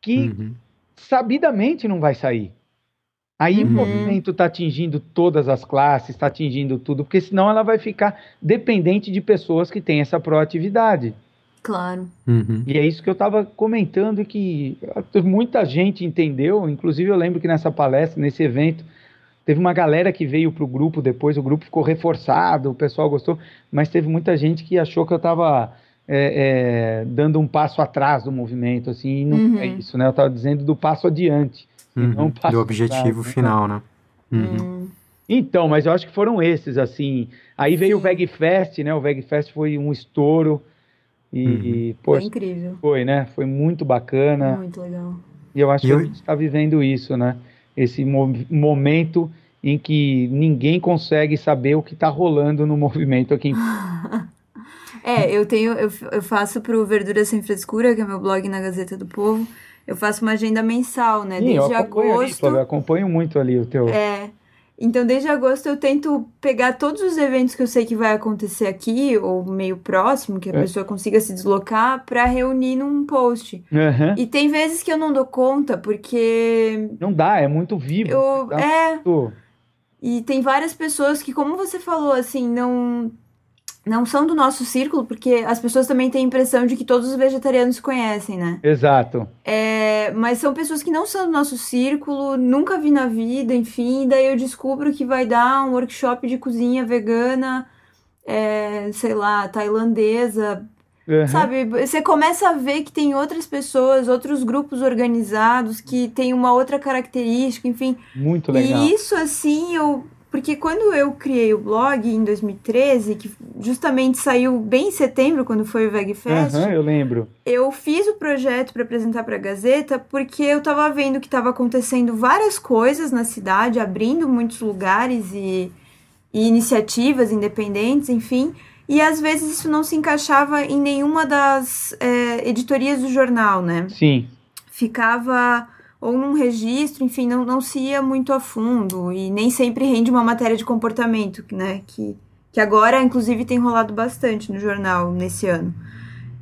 [SPEAKER 3] que
[SPEAKER 2] uhum.
[SPEAKER 3] sabidamente não vai sair. Aí uhum. o movimento está atingindo todas as classes, está atingindo tudo, porque senão ela vai ficar dependente de pessoas que têm essa proatividade.
[SPEAKER 1] Claro.
[SPEAKER 2] Uhum.
[SPEAKER 3] E é isso que eu estava comentando que muita gente entendeu. Inclusive, eu lembro que nessa palestra, nesse evento, teve uma galera que veio para o grupo depois. O grupo ficou reforçado, o pessoal gostou, mas teve muita gente que achou que eu estava é, é, dando um passo atrás do movimento, assim. E não uhum. é isso, né? Eu estava dizendo do passo adiante,
[SPEAKER 2] uhum.
[SPEAKER 3] não passo
[SPEAKER 2] do objetivo
[SPEAKER 3] atrás, né?
[SPEAKER 2] final, né?
[SPEAKER 1] Uhum.
[SPEAKER 3] Então, mas eu acho que foram esses, assim. Aí veio Sim. o VegFest, né? O VegFest foi um estouro. E,
[SPEAKER 2] uhum.
[SPEAKER 3] e poxa,
[SPEAKER 1] foi incrível.
[SPEAKER 3] Foi, né? Foi muito bacana.
[SPEAKER 1] Muito legal.
[SPEAKER 3] E eu acho
[SPEAKER 2] e
[SPEAKER 3] que
[SPEAKER 2] eu...
[SPEAKER 3] a gente está vivendo isso, né? Esse mo momento em que ninguém consegue saber o que está rolando no movimento aqui.
[SPEAKER 1] é, eu tenho, eu, eu faço pro Verdura Sem Frescura, que é meu blog na Gazeta do Povo. Eu faço uma agenda mensal, né?
[SPEAKER 3] Sim, Desde eu agosto. Ali, eu acompanho muito ali o teu.
[SPEAKER 1] É. Então, desde agosto eu tento pegar todos os eventos que eu sei que vai acontecer aqui, ou meio próximo, que a é. pessoa consiga se deslocar, para reunir num post. Uhum. E tem vezes que eu não dou conta, porque.
[SPEAKER 3] Não dá, é muito vivo.
[SPEAKER 1] Eu... É. Muito... E tem várias pessoas que, como você falou, assim, não não são do nosso círculo, porque as pessoas também têm a impressão de que todos os vegetarianos se conhecem, né?
[SPEAKER 3] Exato.
[SPEAKER 1] É, mas são pessoas que não são do nosso círculo, nunca vi na vida, enfim, daí eu descubro que vai dar um workshop de cozinha vegana, é, sei lá, tailandesa. Uhum. Sabe, você começa a ver que tem outras pessoas, outros grupos organizados que têm uma outra característica, enfim.
[SPEAKER 3] Muito legal.
[SPEAKER 1] E isso, assim, eu porque quando eu criei o blog em 2013, que justamente saiu bem em setembro, quando foi o VegFest.
[SPEAKER 3] Uhum, eu lembro.
[SPEAKER 1] Eu fiz o projeto para apresentar para a Gazeta porque eu estava vendo que estava acontecendo várias coisas na cidade, abrindo muitos lugares e, e iniciativas independentes, enfim. E às vezes isso não se encaixava em nenhuma das é, editorias do jornal, né?
[SPEAKER 3] Sim.
[SPEAKER 1] Ficava ou num registro, enfim, não, não se ia muito a fundo e nem sempre rende uma matéria de comportamento, né? Que, que agora, inclusive, tem rolado bastante no jornal nesse ano.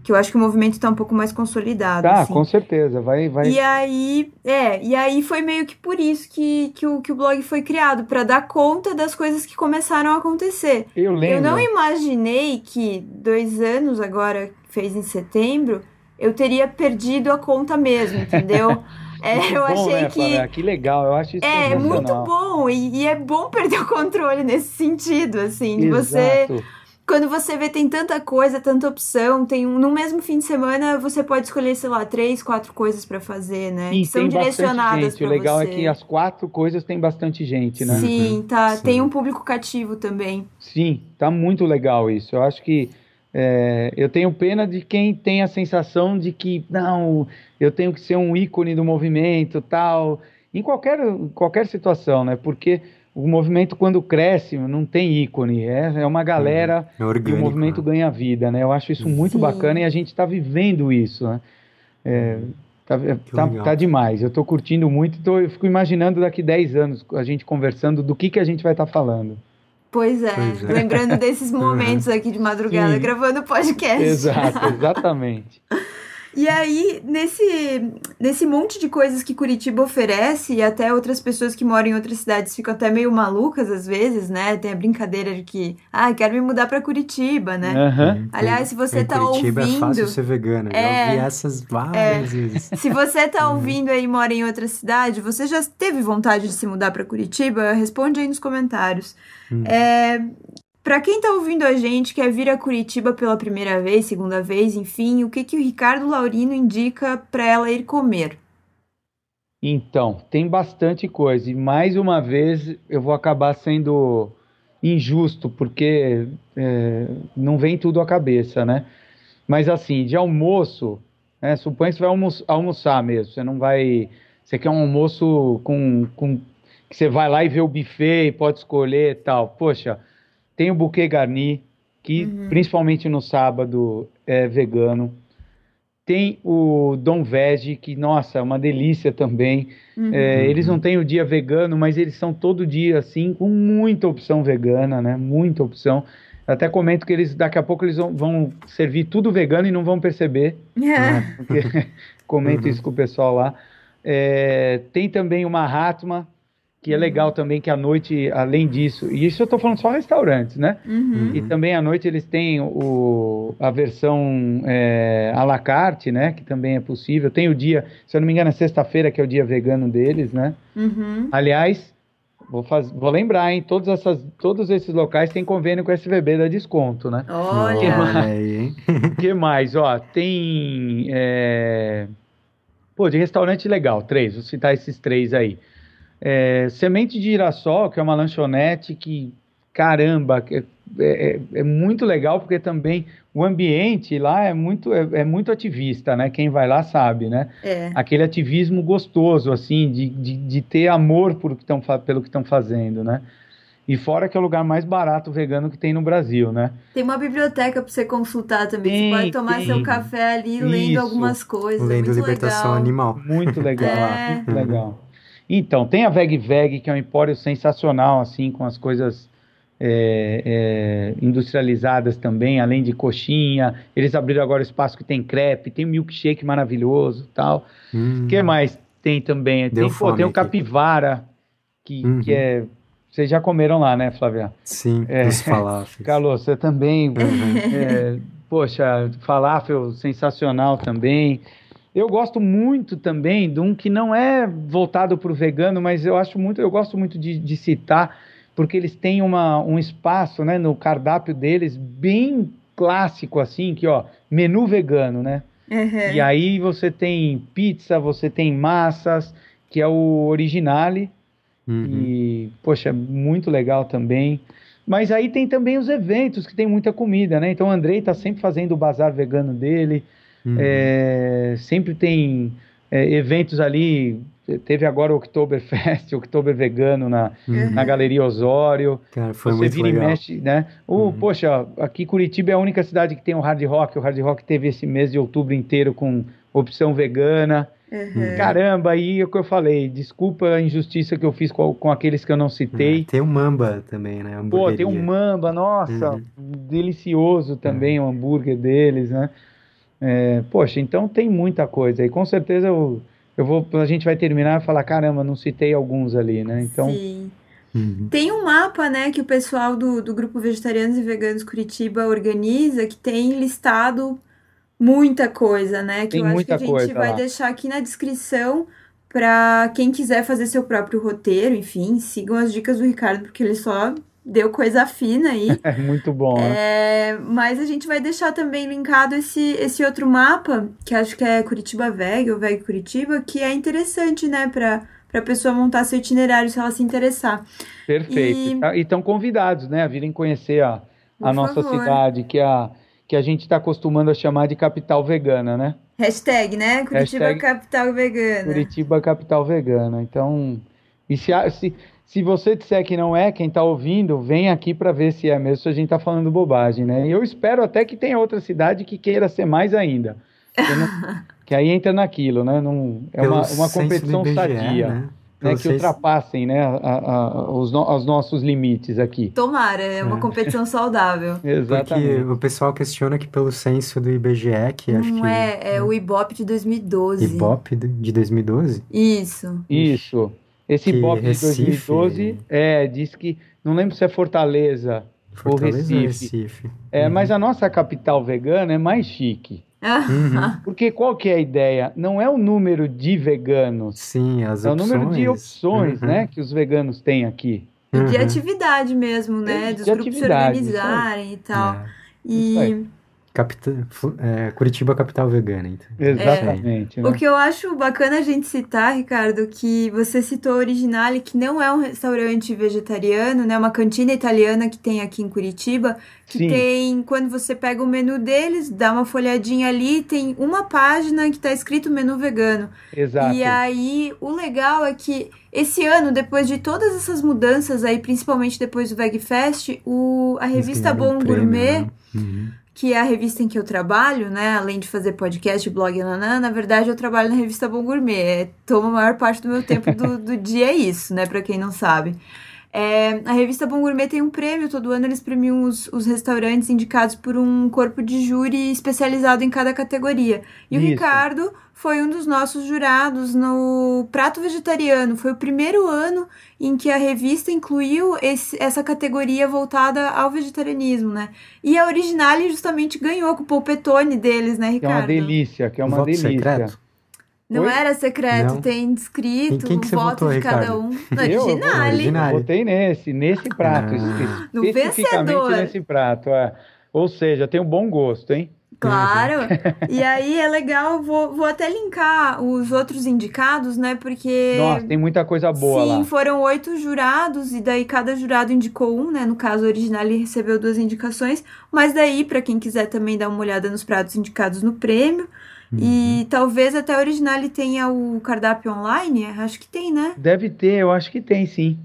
[SPEAKER 1] Que eu acho que o movimento está um pouco mais consolidado.
[SPEAKER 3] Tá,
[SPEAKER 1] assim.
[SPEAKER 3] com certeza, vai, vai.
[SPEAKER 1] E aí, é, e aí foi meio que por isso que, que, o, que o blog foi criado, para dar conta das coisas que começaram a acontecer.
[SPEAKER 3] Eu lembro.
[SPEAKER 1] Eu não imaginei que dois anos agora, fez em setembro, eu teria perdido a conta mesmo, entendeu? É, eu bom, achei né, que.
[SPEAKER 3] Que legal, eu acho isso
[SPEAKER 1] É, muito bom. E, e, é bom perder o controle nesse sentido, assim, de Exato. você. Quando você vê tem tanta coisa, tanta opção, tem um, no mesmo fim de semana você pode escolher, sei lá, três, quatro coisas para fazer, né?
[SPEAKER 3] E que são direcionadas para O legal é que as quatro coisas tem bastante gente, né?
[SPEAKER 1] Sim, tá. Sim. Tem um público cativo também.
[SPEAKER 3] Sim, tá muito legal isso. Eu acho que é, eu tenho pena de quem tem a sensação de que, não, eu tenho que ser um ícone do movimento, tal, em qualquer, qualquer situação, né? Porque o movimento, quando cresce, não tem ícone, é, é uma galera é orgânico, e o movimento né? ganha vida, né? Eu acho isso muito Sim. bacana e a gente está vivendo isso, né? É, tá, tá, tá, demais, eu estou curtindo muito, tô, eu fico imaginando daqui 10 anos a gente conversando do que, que a gente vai estar tá falando.
[SPEAKER 1] Pois é, pois é, lembrando desses momentos aqui de madrugada Sim. gravando podcast.
[SPEAKER 3] Exato, exatamente.
[SPEAKER 1] E aí, nesse, nesse monte de coisas que Curitiba oferece, e até outras pessoas que moram em outras cidades ficam até meio malucas às vezes, né? Tem a brincadeira de que, ah, quero me mudar para Curitiba, né?
[SPEAKER 3] Uhum.
[SPEAKER 1] Aliás, se você em tá Curitiba ouvindo.
[SPEAKER 2] é fácil ser vegana, é, já ouvi essas várias é, vezes.
[SPEAKER 1] Se você tá uhum. ouvindo aí e mora em outra cidade, você já teve vontade de se mudar para Curitiba? Responde aí nos comentários. Hum. É, para quem tá ouvindo a gente, quer vir a Curitiba pela primeira vez, segunda vez, enfim, o que, que o Ricardo Laurino indica para ela ir comer?
[SPEAKER 3] Então, tem bastante coisa. E mais uma vez eu vou acabar sendo injusto, porque é, não vem tudo à cabeça, né? Mas assim, de almoço, né, suponha que você vai almo almoçar mesmo. Você não vai. Você quer um almoço com, com. que você vai lá e vê o buffet e pode escolher e tal. Poxa tem o buquê garni, que uhum. principalmente no sábado é vegano. Tem o Dom Veg, que, nossa, é uma delícia também. Uhum. É, eles não têm o dia vegano, mas eles são todo dia, assim, com muita opção vegana, né? Muita opção. Até comento que eles, daqui a pouco, eles vão, vão servir tudo vegano e não vão perceber. Né? Porque, comento uhum. isso com o pessoal lá. É, tem também uma Ratma, que é legal também que à noite, além disso, e isso eu estou falando só restaurantes, né? Uhum. E também à noite eles têm o, a versão é, à la carte, né? Que também é possível. Tem o dia, se eu não me engano, é sexta-feira, que é o dia vegano deles, né? Uhum. Aliás, vou, faz, vou lembrar, hein? Todas essas, todos esses locais têm convênio com o SVB da desconto, né?
[SPEAKER 1] Olha!
[SPEAKER 3] que mais? que mais? Ó, tem... É... Pô, de restaurante legal, três, vou citar esses três aí. É, Semente de Girassol, que é uma lanchonete que, caramba, é, é, é, muito legal porque também o ambiente lá é muito, é, é, muito ativista, né? Quem vai lá sabe, né?
[SPEAKER 1] É.
[SPEAKER 3] Aquele ativismo gostoso, assim, de, de, de ter amor por que tão, pelo que estão fazendo, né? E fora que é o lugar mais barato vegano que tem no Brasil, né?
[SPEAKER 1] Tem uma biblioteca para você consultar também. Tem, você pode tomar tem. seu café ali Isso. lendo algumas coisas.
[SPEAKER 2] Lendo Libertação
[SPEAKER 1] legal.
[SPEAKER 2] Animal.
[SPEAKER 3] Muito legal, é. muito legal. Então, tem a Veg Veg, que é um empório sensacional, assim, com as coisas é, é, industrializadas também, além de coxinha. Eles abriram agora o espaço que tem crepe, tem milkshake maravilhoso tal. O hum. que mais tem também? Tem, pô, tem o capivara, que, uhum. que é vocês já comeram lá, né, Flávia?
[SPEAKER 2] Sim, é, os falafels.
[SPEAKER 3] Carlos, você também. Uhum. É, poxa, falafel sensacional também. Eu gosto muito também de um que não é voltado para o vegano, mas eu acho muito, eu gosto muito de, de citar, porque eles têm uma, um espaço né, no cardápio deles bem clássico, assim, que ó, menu vegano, né? Uhum. E aí você tem pizza, você tem massas, que é o Originale, Uhum. E, poxa, muito legal também. Mas aí tem também os eventos que tem muita comida, né? Então o Andrei tá sempre fazendo o bazar vegano dele. Uhum. É, sempre tem é, eventos ali. Teve agora o Oktoberfest, Oktober Vegano na, uhum. na Galeria Osório.
[SPEAKER 2] Cara, foi Você muito vira legal. e mexe,
[SPEAKER 3] né? O, uhum. Poxa, aqui Curitiba é a única cidade que tem o Hard Rock. O Hard Rock teve esse mês de outubro inteiro com opção vegana. Uhum. Caramba, aí é o que eu falei. Desculpa a injustiça que eu fiz com, com aqueles que eu não citei.
[SPEAKER 2] É, tem o Mamba também, né?
[SPEAKER 3] Pô, tem o Mamba, nossa, uhum. delicioso também uhum. o hambúrguer deles, né? É, poxa, então tem muita coisa. E com certeza eu, eu vou, a gente vai terminar e falar: caramba, não citei alguns ali, né? Então.
[SPEAKER 1] Sim. Uhum. Tem um mapa, né, que o pessoal do, do grupo Vegetarianos e Veganos Curitiba organiza, que tem listado muita coisa, né? Que
[SPEAKER 3] Tem
[SPEAKER 1] eu acho que a gente vai
[SPEAKER 3] lá.
[SPEAKER 1] deixar aqui na descrição para quem quiser fazer seu próprio roteiro, enfim, sigam as dicas do Ricardo, porque ele só deu coisa fina aí.
[SPEAKER 3] É muito bom, né?
[SPEAKER 1] é, Mas a gente vai deixar também linkado esse, esse outro mapa, que acho que é Curitiba Veg, ou Veg Curitiba, que é interessante, né, para para a pessoa montar seu itinerário se ela se interessar.
[SPEAKER 3] Perfeito. E estão convidados, né, a virem conhecer a, a nossa favor. cidade, que a que a gente está acostumando a chamar de capital vegana, né?
[SPEAKER 1] Hashtag, né? Curitiba Hashtag capital vegana.
[SPEAKER 3] Curitiba capital vegana. Então, e se, se, se você disser que não é, quem está ouvindo, vem aqui para ver se é mesmo, se a gente está falando bobagem, né? E eu espero até que tenha outra cidade que queira ser mais ainda. Não, que aí entra naquilo, né? Não, é uma, uma competição IBGE, sadia. Né? né, que ultrapassem né, a, a, os, no, os, nossos limites aqui.
[SPEAKER 1] Tomara, é uma é. competição saudável.
[SPEAKER 3] Exatamente.
[SPEAKER 2] Porque o pessoal questiona que pelo censo do IBGE, que
[SPEAKER 1] Não
[SPEAKER 2] acho que...
[SPEAKER 1] é, é o IBOP de 2012.
[SPEAKER 2] IBOP de 2012?
[SPEAKER 1] Isso.
[SPEAKER 3] Isso. Esse que Recife... de 2012 é, diz que, não lembro se é Fortaleza, Fortaleza ou Recife. Recife. É, uhum. mas a nossa capital vegana é mais chique. Uhum. Porque qual que é a ideia? Não é o número de veganos.
[SPEAKER 2] Sim, as
[SPEAKER 3] é
[SPEAKER 2] opções.
[SPEAKER 3] É o número de opções, uhum. né, que os veganos têm aqui.
[SPEAKER 1] E de uhum. atividade mesmo, né? Dos grupos se organizarem e tal. É. E
[SPEAKER 2] Capita, é, Curitiba capital vegana, então.
[SPEAKER 3] Exatamente.
[SPEAKER 1] É.
[SPEAKER 3] Né?
[SPEAKER 1] O que eu acho bacana a gente citar, Ricardo, que você citou Originale, que não é um restaurante vegetariano, né? Uma cantina italiana que tem aqui em Curitiba, que Sim. tem, quando você pega o menu deles, dá uma folhadinha ali, tem uma página que tá escrito menu vegano.
[SPEAKER 3] Exato.
[SPEAKER 1] E aí, o legal é que esse ano, depois de todas essas mudanças aí, principalmente depois do VegFest, o, a revista Bom Gourmet... Né? Uhum que é a revista em que eu trabalho, né? Além de fazer podcast, blog, nanã, na verdade eu trabalho na revista Bom Gourmet. É, toma a maior parte do meu tempo do, do dia é isso, né? Para quem não sabe. É, a revista Bom Gourmet tem um prêmio, todo ano eles premiam os, os restaurantes indicados por um corpo de júri especializado em cada categoria. E Isso. o Ricardo foi um dos nossos jurados no prato vegetariano. Foi o primeiro ano em que a revista incluiu esse, essa categoria voltada ao vegetarianismo, né? E a Originale justamente ganhou com o polpetone deles, né, Ricardo?
[SPEAKER 3] Que é uma delícia, que é uma delícia. Secreto.
[SPEAKER 1] Não Oi? era secreto, não. tem descrito o voto votou, de Ricardo? cada um. No Originale.
[SPEAKER 3] Eu votei nesse, nesse prato. Ah.
[SPEAKER 1] No vencedor.
[SPEAKER 3] nesse prato, é. Ou seja, tem um bom gosto, hein?
[SPEAKER 1] Claro. e aí é legal, vou, vou até linkar os outros indicados, né? Porque.
[SPEAKER 3] Nossa, tem muita coisa boa
[SPEAKER 1] sim,
[SPEAKER 3] lá.
[SPEAKER 1] Sim, foram oito jurados, e daí cada jurado indicou um, né? No caso original, ele recebeu duas indicações. Mas daí, para quem quiser também dar uma olhada nos pratos indicados no prêmio. Uhum. E talvez até a original tenha o cardápio online, acho que tem, né?
[SPEAKER 3] Deve ter, eu acho que tem, sim.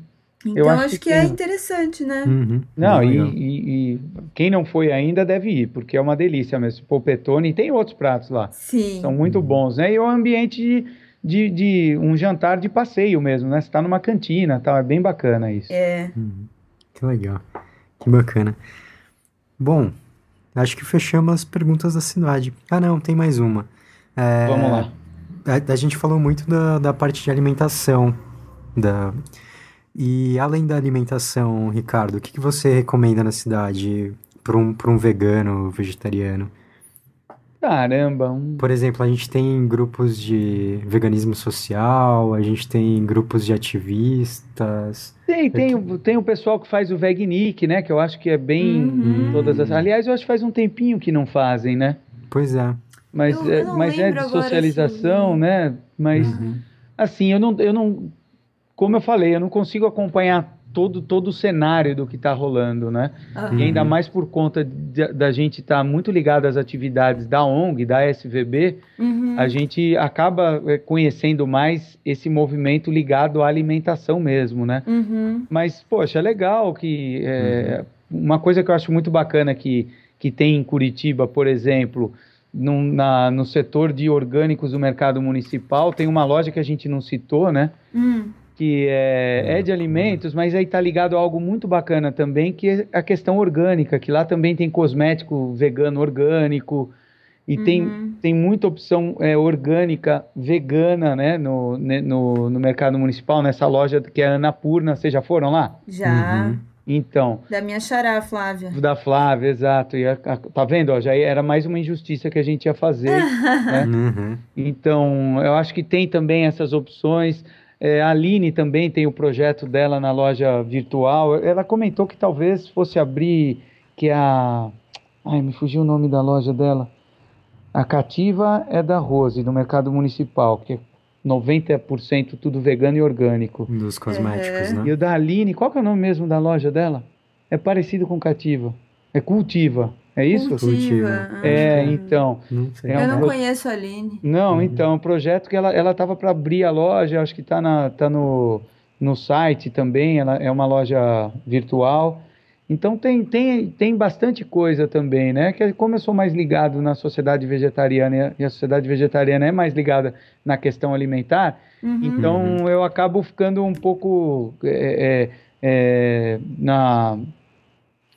[SPEAKER 1] Então eu acho, acho que, que é interessante, né?
[SPEAKER 2] Uhum.
[SPEAKER 3] Não, e, e, e, quem não foi ainda deve ir, porque é uma delícia mesmo. Polpetone e tem outros pratos lá.
[SPEAKER 1] Sim.
[SPEAKER 3] São muito bons, né? E é um ambiente de, de, de, um jantar de passeio mesmo, né? Você tá numa cantina tal, é bem bacana isso.
[SPEAKER 1] É.
[SPEAKER 2] Uhum. Que legal. Que bacana. Bom, acho que fechamos as perguntas da cidade. Ah, não, tem mais uma.
[SPEAKER 3] É, Vamos lá.
[SPEAKER 2] A, a, gente falou muito da, da parte de alimentação, da e além da alimentação, Ricardo, o que, que você recomenda na cidade para um, um vegano, vegetariano?
[SPEAKER 3] Caramba! Um...
[SPEAKER 2] Por exemplo, a gente tem grupos de veganismo social, a gente tem grupos de ativistas.
[SPEAKER 3] Tem, tem, o, tem o pessoal que faz o Vegnic, né? Que eu acho que é bem uhum. todas as. Aliás, eu acho que faz um tempinho que não fazem, né?
[SPEAKER 2] Pois é.
[SPEAKER 3] Mas,
[SPEAKER 1] eu, eu
[SPEAKER 3] é, mas é de socialização, né? Mas uhum. assim, eu não, eu não como eu falei, eu não consigo acompanhar todo, todo o cenário do que está rolando, né? Uhum. E ainda mais por conta de, da gente estar tá muito ligado às atividades da ONG, da SVB, uhum. a gente acaba é, conhecendo mais esse movimento ligado à alimentação mesmo, né?
[SPEAKER 1] Uhum.
[SPEAKER 3] Mas, poxa, é legal que... É, uma coisa que eu acho muito bacana que, que tem em Curitiba, por exemplo... No, na, no setor de orgânicos do mercado municipal, tem uma loja que a gente não citou, né?
[SPEAKER 1] Hum
[SPEAKER 3] que é, é de alimentos, mas aí está ligado a algo muito bacana também, que é a questão orgânica, que lá também tem cosmético vegano orgânico, e uhum. tem, tem muita opção é, orgânica vegana né, no, no, no mercado municipal, nessa loja que é a Anapurna. Vocês já foram lá?
[SPEAKER 1] Já. Uhum.
[SPEAKER 3] Então.
[SPEAKER 1] Da minha xará, Flávia.
[SPEAKER 3] Da Flávia, exato. E a, a, tá vendo? Ó, já era mais uma injustiça que a gente ia fazer. né?
[SPEAKER 2] Uhum.
[SPEAKER 3] Então, eu acho que tem também essas opções. É, a Aline também tem o projeto dela na loja virtual. Ela comentou que talvez fosse abrir, que a. Ai, me fugiu o nome da loja dela. A Cativa é da Rose, do Mercado Municipal, que é 90% tudo vegano e orgânico.
[SPEAKER 2] Dos cosméticos, é. né?
[SPEAKER 3] E o da Aline, qual que é o nome mesmo da loja dela? É parecido com Cativa. É Cultiva. É isso?
[SPEAKER 1] Cultiva.
[SPEAKER 3] Ah, é, então.
[SPEAKER 2] Não
[SPEAKER 1] é um eu não pro... conheço a Aline.
[SPEAKER 3] Não, uhum. então, é um projeto que ela ela tava para abrir a loja, acho que está na tá no, no site também, ela é uma loja virtual. Então tem, tem, tem bastante coisa também, né? Que como eu sou mais ligado na sociedade vegetariana e a sociedade vegetariana é mais ligada na questão alimentar, uhum. então uhum. eu acabo ficando um pouco é, é, é na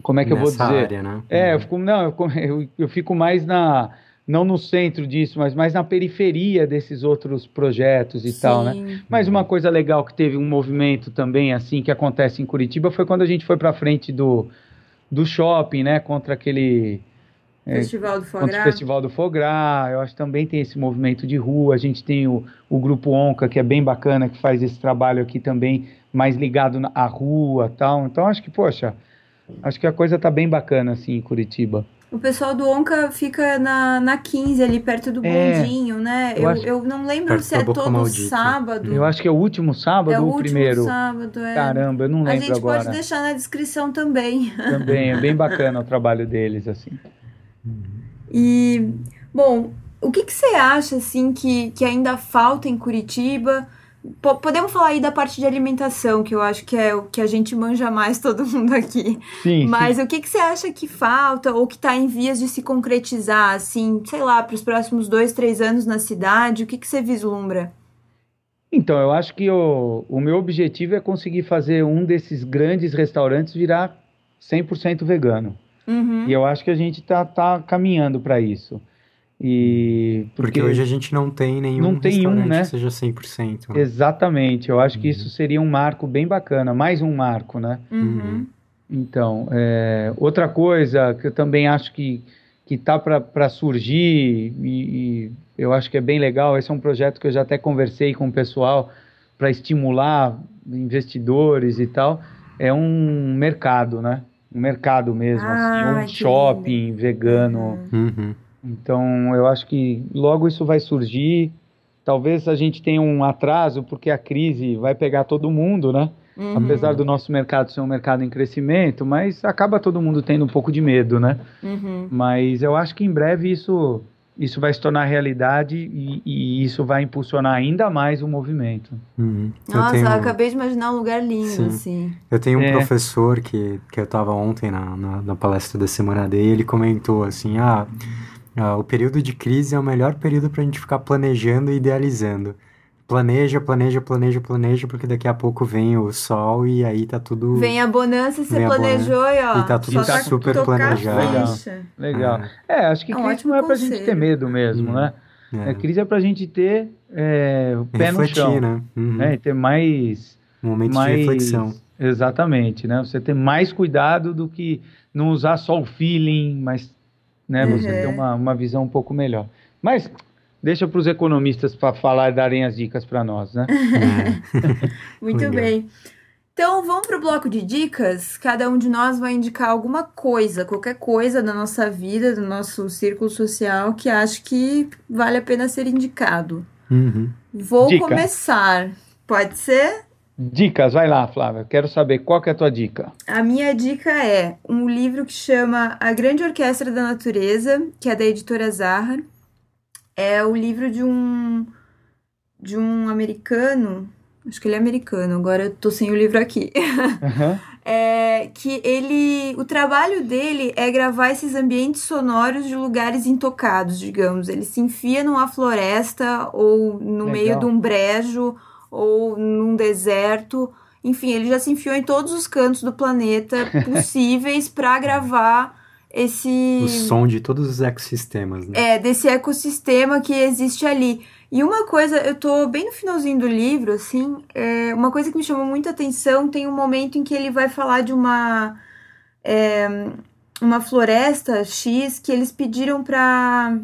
[SPEAKER 3] como é que
[SPEAKER 2] Nessa
[SPEAKER 3] eu vou dizer?
[SPEAKER 2] Área, né?
[SPEAKER 3] É, eu fico, não, eu, eu fico mais na não no centro disso, mas mais na periferia desses outros projetos e Sim. tal, né? Mas uma coisa legal que teve um movimento também assim que acontece em Curitiba foi quando a gente foi para frente do, do shopping, né, contra aquele
[SPEAKER 1] é, Festival do Fogra.
[SPEAKER 3] Festival do Fogra. Eu acho que também tem esse movimento de rua. A gente tem o, o grupo Onca, que é bem bacana, que faz esse trabalho aqui também mais ligado à rua, tal. Então acho que, poxa, Acho que a coisa tá bem bacana, assim, em Curitiba.
[SPEAKER 1] O pessoal do Onca fica na, na 15, ali perto do é, bondinho, né? Eu, eu, acho... eu não lembro se é todo maldito. sábado.
[SPEAKER 3] Eu acho que é o último sábado
[SPEAKER 1] é
[SPEAKER 3] ou o primeiro?
[SPEAKER 1] sábado, é.
[SPEAKER 3] Caramba, eu não lembro agora. A gente
[SPEAKER 1] agora. pode deixar na descrição também.
[SPEAKER 3] Também, é bem bacana o trabalho deles, assim.
[SPEAKER 1] E, bom, o que, que você acha, assim, que, que ainda falta em Curitiba podemos falar aí da parte de alimentação, que eu acho que é o que a gente manja mais todo mundo aqui.
[SPEAKER 3] Sim.
[SPEAKER 1] Mas
[SPEAKER 3] sim.
[SPEAKER 1] o que, que você acha que falta ou que está em vias de se concretizar, assim, sei lá, para os próximos dois, três anos na cidade? O que, que você vislumbra?
[SPEAKER 3] Então, eu acho que o, o meu objetivo é conseguir fazer um desses grandes restaurantes virar 100% vegano.
[SPEAKER 1] Uhum.
[SPEAKER 3] E eu acho que a gente está tá caminhando para isso. E
[SPEAKER 2] porque, porque, hoje a gente não tem nenhum
[SPEAKER 3] não tem um, né?
[SPEAKER 2] que seja 100%. Né?
[SPEAKER 3] Exatamente. Eu acho uhum. que isso seria um marco bem bacana, mais um marco, né?
[SPEAKER 1] Uhum.
[SPEAKER 3] Então, é, outra coisa que eu também acho que que tá para surgir e, e, eu acho que é bem legal. Esse é um projeto que eu já até conversei com o pessoal para estimular investidores e tal. É um mercado, né? Um mercado mesmo, assim, ah, assim, um shopping lindo. vegano.
[SPEAKER 2] Uhum
[SPEAKER 3] Então, eu acho que logo isso vai surgir. Talvez a gente tenha um atraso, porque a crise vai pegar todo mundo, né? Uhum. Apesar do nosso mercado ser um mercado em crescimento, mas acaba todo mundo tendo um pouco de medo, né? Uhum. Mas eu acho que em breve isso, isso vai se tornar realidade e, e isso vai impulsionar ainda mais o movimento.
[SPEAKER 1] Uhum. Nossa, eu, tenho... eu, acabei de imaginar um lugar lindo, Sim. assim.
[SPEAKER 2] Eu tenho um é. professor que, que eu estava ontem na, na, na, palestra da semana dele, ele comentou assim, ah, ah o período de crise é o melhor período para a gente ficar planejando e idealizando planeja, planeja, planeja, planeja, porque daqui a pouco vem o sol e aí tá tudo.
[SPEAKER 1] Vem a bonança, você planejou e ó.
[SPEAKER 2] E tá tudo tá super planejado.
[SPEAKER 3] Legal. Legal. É, é acho que é um crise não é pra conselho. gente ter medo mesmo, hum. né? É. A crise é pra gente ter é, o pé Refletir, no chão. né? Uhum. né? E ter mais.
[SPEAKER 2] Um momento mais... de reflexão.
[SPEAKER 3] Exatamente, né? Você ter mais cuidado do que não usar só o feeling, mas né, uhum. você ter uma, uma visão um pouco melhor. Mas Deixa para os economistas para falar e darem as dicas para nós, né?
[SPEAKER 1] Muito bem. Então vamos para o bloco de dicas. Cada um de nós vai indicar alguma coisa, qualquer coisa da nossa vida, do nosso círculo social que acha que vale a pena ser indicado. Uhum. Vou Dica. começar. Pode ser?
[SPEAKER 3] Dicas, vai lá, Flávia. Quero saber qual que é a tua dica.
[SPEAKER 1] A minha dica é um livro que chama A Grande Orquestra da Natureza, que é da editora Zahar é o livro de um de um americano, acho que ele é americano, agora eu tô sem o livro aqui. Uhum. é, que ele, o trabalho dele é gravar esses ambientes sonoros de lugares intocados, digamos. Ele se enfia numa floresta ou no Legal. meio de um brejo ou num deserto. Enfim, ele já se enfiou em todos os cantos do planeta possíveis para gravar esse.
[SPEAKER 2] O som de todos os ecossistemas,
[SPEAKER 1] né? É, desse ecossistema que existe ali. E uma coisa, eu tô bem no finalzinho do livro, assim, é, uma coisa que me chamou muita atenção, tem um momento em que ele vai falar de uma. É, uma floresta X que eles pediram pra.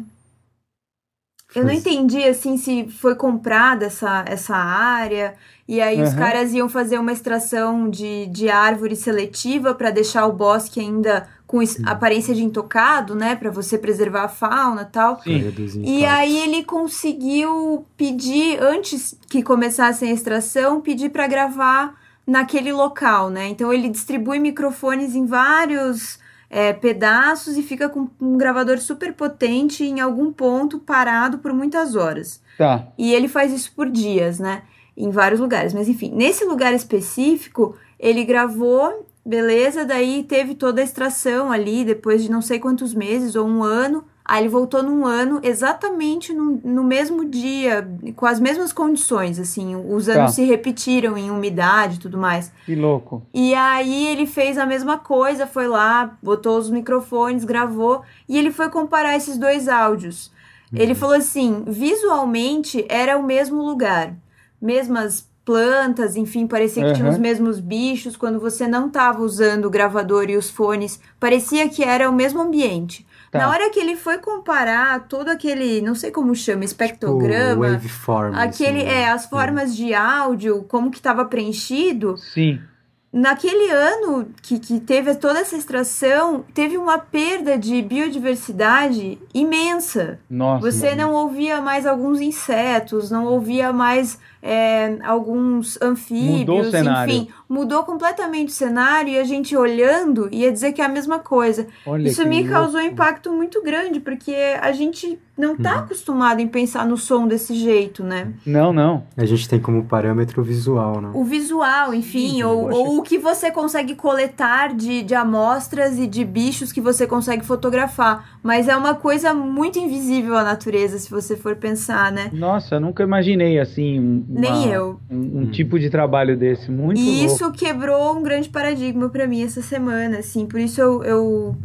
[SPEAKER 1] Eu não entendi assim se foi comprada essa, essa área e aí uhum. os caras iam fazer uma extração de, de árvore seletiva para deixar o bosque ainda com aparência de intocado, né, para você preservar a fauna tal. Sim. E aí ele conseguiu pedir antes que começasse a extração, pedir para gravar naquele local, né? Então ele distribui microfones em vários é, pedaços e fica com um gravador super potente em algum ponto parado por muitas horas.
[SPEAKER 3] Tá.
[SPEAKER 1] E ele faz isso por dias, né? Em vários lugares. Mas enfim, nesse lugar específico, ele gravou Beleza, daí teve toda a extração ali, depois de não sei quantos meses ou um ano. Aí ele voltou num ano, exatamente no, no mesmo dia, com as mesmas condições, assim. Os anos tá. se repetiram em umidade e tudo mais.
[SPEAKER 3] Que louco.
[SPEAKER 1] E aí ele fez a mesma coisa, foi lá, botou os microfones, gravou, e ele foi comparar esses dois áudios. Uhum. Ele falou assim: visualmente era o mesmo lugar, mesmas plantas, enfim, parecia que uhum. tinha os mesmos bichos. Quando você não estava usando o gravador e os fones, parecia que era o mesmo ambiente. Tá. Na hora que ele foi comparar todo aquele, não sei como chama, espectrograma,
[SPEAKER 2] tipo, waveform,
[SPEAKER 1] aquele, assim, é, as formas é. de áudio, como que estava preenchido.
[SPEAKER 3] Sim.
[SPEAKER 1] Naquele ano que, que teve toda essa extração, teve uma perda de biodiversidade imensa.
[SPEAKER 3] Nossa.
[SPEAKER 1] Você mano. não ouvia mais alguns insetos, não ouvia mais é, alguns anfíbios, enfim, mudou completamente o cenário e a gente olhando ia dizer que é a mesma coisa. Olha Isso me louco. causou um impacto muito grande, porque a gente não está uhum. acostumado em pensar no som desse jeito, né?
[SPEAKER 3] Não, não.
[SPEAKER 2] A gente tem como parâmetro o visual, né?
[SPEAKER 1] O visual, enfim, ou, ou, o que você consegue coletar de, de amostras e de bichos que você consegue fotografar. Mas é uma coisa muito invisível à natureza, se você for pensar, né?
[SPEAKER 3] Nossa, eu nunca imaginei assim
[SPEAKER 1] nem eu.
[SPEAKER 3] Um, um, tipo de trabalho desse, muito
[SPEAKER 1] E
[SPEAKER 3] louco.
[SPEAKER 1] isso quebrou um grande paradigma para mim essa semana, assim. Por isso eu, eu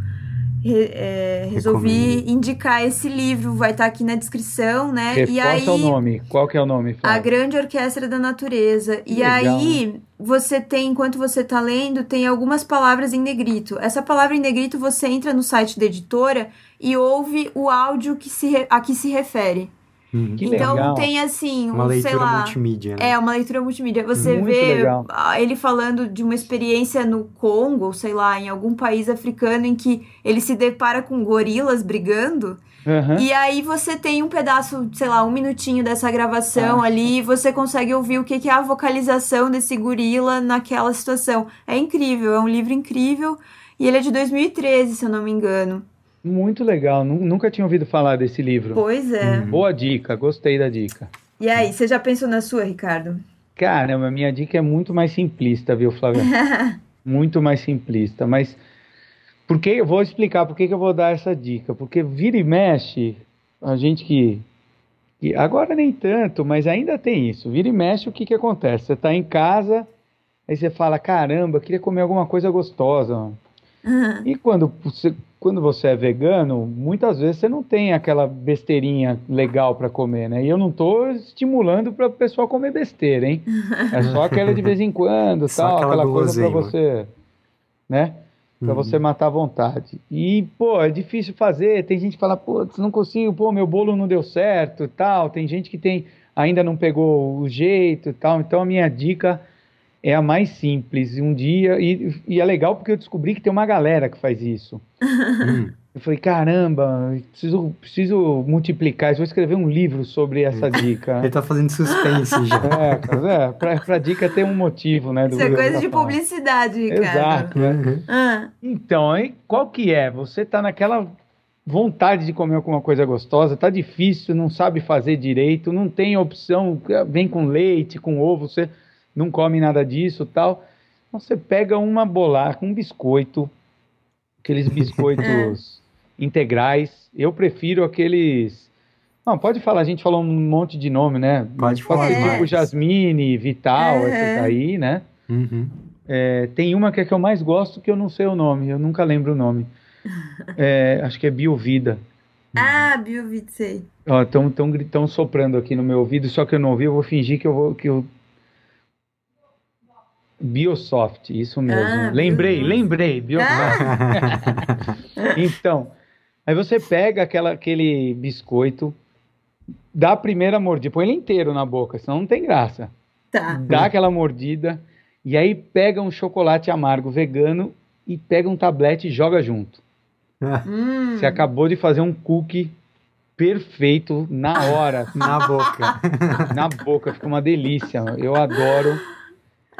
[SPEAKER 1] é, resolvi Recomendo. indicar esse livro. Vai estar tá aqui na descrição, né?
[SPEAKER 3] Reforça
[SPEAKER 1] e aí,
[SPEAKER 3] o nome. Qual que é o nome?
[SPEAKER 1] A Grande Orquestra da Natureza. Que e legal, aí, né? você tem, enquanto você tá lendo, tem algumas palavras em negrito. Essa palavra em negrito, você entra no site da editora e ouve o áudio que se, a que se refere. Que então legal. tem assim,
[SPEAKER 2] uma um, leitura
[SPEAKER 1] sei lá,
[SPEAKER 2] multimídia. Né?
[SPEAKER 1] É, uma leitura multimídia. Você Muito vê legal. ele falando de uma experiência no Congo, ou sei lá, em algum país africano em que ele se depara com gorilas brigando. Uhum. E aí você tem um pedaço, sei lá, um minutinho dessa gravação ah. ali e você consegue ouvir o que, que é a vocalização desse gorila naquela situação. É incrível, é um livro incrível. E ele é de 2013, se eu não me engano.
[SPEAKER 3] Muito legal, nunca tinha ouvido falar desse livro.
[SPEAKER 1] Pois é.
[SPEAKER 3] Uhum. Boa dica, gostei da dica.
[SPEAKER 1] E aí, você já pensou na sua, Ricardo?
[SPEAKER 3] Caramba, minha dica é muito mais simplista, viu, Flávia? muito mais simplista, mas porque eu vou explicar por que eu vou dar essa dica, porque vira e mexe, a gente que, que agora nem tanto, mas ainda tem isso. Vira e mexe, o que que acontece? Você está em casa, aí você fala, caramba, queria comer alguma coisa gostosa. Uhum. E quando você quando você é vegano, muitas vezes você não tem aquela besteirinha legal para comer, né? E eu não estou estimulando para o pessoal comer besteira, hein? É só aquela de vez em quando, tal, aquela, aquela coisa para você, né? Para uhum. você matar à vontade. E, pô, é difícil fazer. Tem gente que fala, pô, não consigo, pô, meu bolo não deu certo e tal. Tem gente que tem ainda não pegou o jeito e tal. Então a minha dica é a mais simples. Um dia, e, e, é legal porque eu descobri que tem uma galera que faz isso. hum. Eu falei, caramba, preciso, preciso multiplicar, vou escrever um livro sobre essa dica.
[SPEAKER 2] Ele tá fazendo suspense já.
[SPEAKER 3] É, é pra, pra dica ter um motivo, né?
[SPEAKER 1] Isso é coisa de publicidade, Ricardo.
[SPEAKER 3] Exato. Né? Uhum. Ah. Então, aí, qual que é? Você tá naquela vontade de comer alguma coisa gostosa, tá difícil, não sabe fazer direito, não tem opção, vem com leite, com ovo, você não come nada disso tal. Então você pega uma bolacha, um biscoito, aqueles biscoitos integrais. Eu prefiro aqueles. Não, pode falar, a gente falou um monte de nome, né?
[SPEAKER 2] Pode falar.
[SPEAKER 3] Tipo Jasmine, Vital, é. essa daí, né? Uhum. É, tem uma que é que eu mais gosto que eu não sei o nome, eu nunca lembro o nome. É, acho que é Biovida.
[SPEAKER 1] Ah, Biovida, sei.
[SPEAKER 3] Estão tão, tão soprando aqui no meu ouvido, só que eu não ouvi, eu vou fingir que eu, vou, que eu Biosoft, isso mesmo. Ah, lembrei, lembrei, Biosoft. Ah. então, aí você pega aquela, aquele biscoito, dá a primeira mordida, põe ele inteiro na boca, senão não tem graça.
[SPEAKER 1] Tá.
[SPEAKER 3] Dá aquela mordida e aí pega um chocolate amargo vegano e pega um tablete e joga junto. Hum. Você acabou de fazer um cookie perfeito na hora.
[SPEAKER 2] na boca.
[SPEAKER 3] na boca, fica uma delícia. Eu adoro.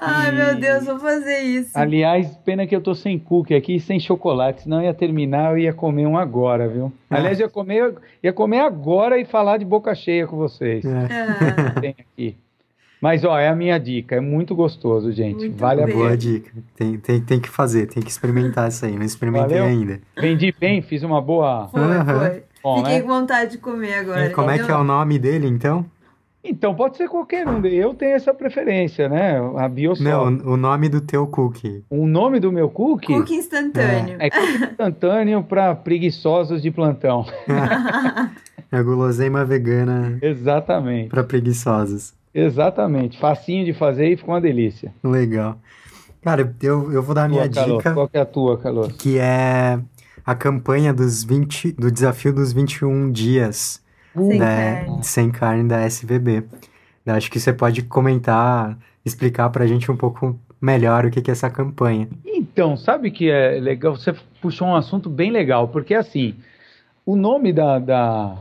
[SPEAKER 1] Ai, e... meu Deus, vou fazer isso.
[SPEAKER 3] Aliás, pena que eu tô sem cookie aqui e sem chocolate, senão ia terminar, eu ia comer um agora, viu? Ah. Aliás, eu ia comer, ia comer agora e falar de boca cheia com vocês. É. Ah. Tem aqui. Mas, ó, é a minha dica. É muito gostoso, gente. Muito vale bem. a
[SPEAKER 2] Boa dica. Tem, tem, tem que fazer, tem que experimentar isso aí. Não experimentei Valeu? ainda.
[SPEAKER 3] Vendi bem, fiz uma boa...
[SPEAKER 1] Foi, uhum. foi. Bom, Fiquei né? com vontade de comer agora.
[SPEAKER 2] E como é que é o nome dele, então?
[SPEAKER 3] Então, pode ser qualquer um. Eu tenho essa preferência, né? A Biosoft.
[SPEAKER 2] Não, o nome do teu cookie.
[SPEAKER 3] O nome do meu cookie?
[SPEAKER 1] Cookie instantâneo.
[SPEAKER 3] É, é cookie instantâneo para preguiçosos de plantão.
[SPEAKER 2] é guloseima vegana.
[SPEAKER 3] Exatamente.
[SPEAKER 2] Para preguiçosos.
[SPEAKER 3] Exatamente. Facinho de fazer e ficou uma delícia.
[SPEAKER 2] Legal. Cara, eu, eu vou dar a minha dica.
[SPEAKER 3] Qual é a tua, Carlos?
[SPEAKER 2] Que é a campanha dos 20, do desafio dos 21 dias sem, né, carne. sem carne da SVB. Acho que você pode comentar, explicar para a gente um pouco melhor o que, que é essa campanha.
[SPEAKER 3] Então, sabe que é legal? Você puxou um assunto bem legal, porque assim, o nome da, da,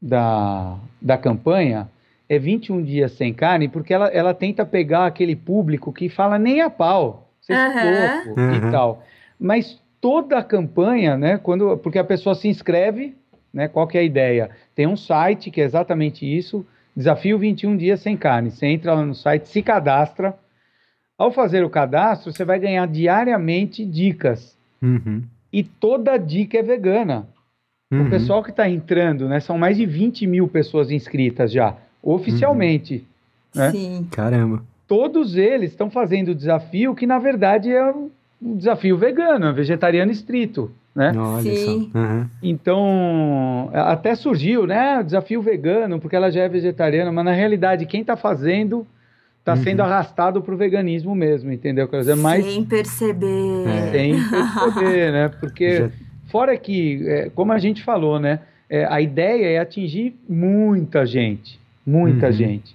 [SPEAKER 3] da, da campanha é 21 dias sem carne, porque ela, ela tenta pegar aquele público que fala nem a pau, ser uhum. pouco uhum. e tal. Mas toda a campanha, né, quando, porque a pessoa se inscreve né? Qual que é a ideia? Tem um site que é exatamente isso, Desafio 21 Dias Sem Carne. Você entra lá no site, se cadastra. Ao fazer o cadastro, você vai ganhar diariamente dicas.
[SPEAKER 2] Uhum.
[SPEAKER 3] E toda dica é vegana. Uhum. O pessoal que está entrando, né? São mais de 20 mil pessoas inscritas já, oficialmente. Uhum. Né?
[SPEAKER 1] Sim.
[SPEAKER 2] Caramba.
[SPEAKER 3] Todos eles estão fazendo o desafio que, na verdade, é um desafio vegano, é vegetariano estrito né?
[SPEAKER 2] Olha Sim.
[SPEAKER 3] Uhum. Então, até surgiu, né? O desafio vegano, porque ela já é vegetariana, mas na realidade, quem está fazendo está uhum. sendo arrastado para o veganismo mesmo, entendeu? Quer dizer, mais...
[SPEAKER 1] Sem perceber.
[SPEAKER 3] É. Sem perceber, né? Porque, já... fora que, é, como a gente falou, né? é, a ideia é atingir muita gente, muita uhum. gente.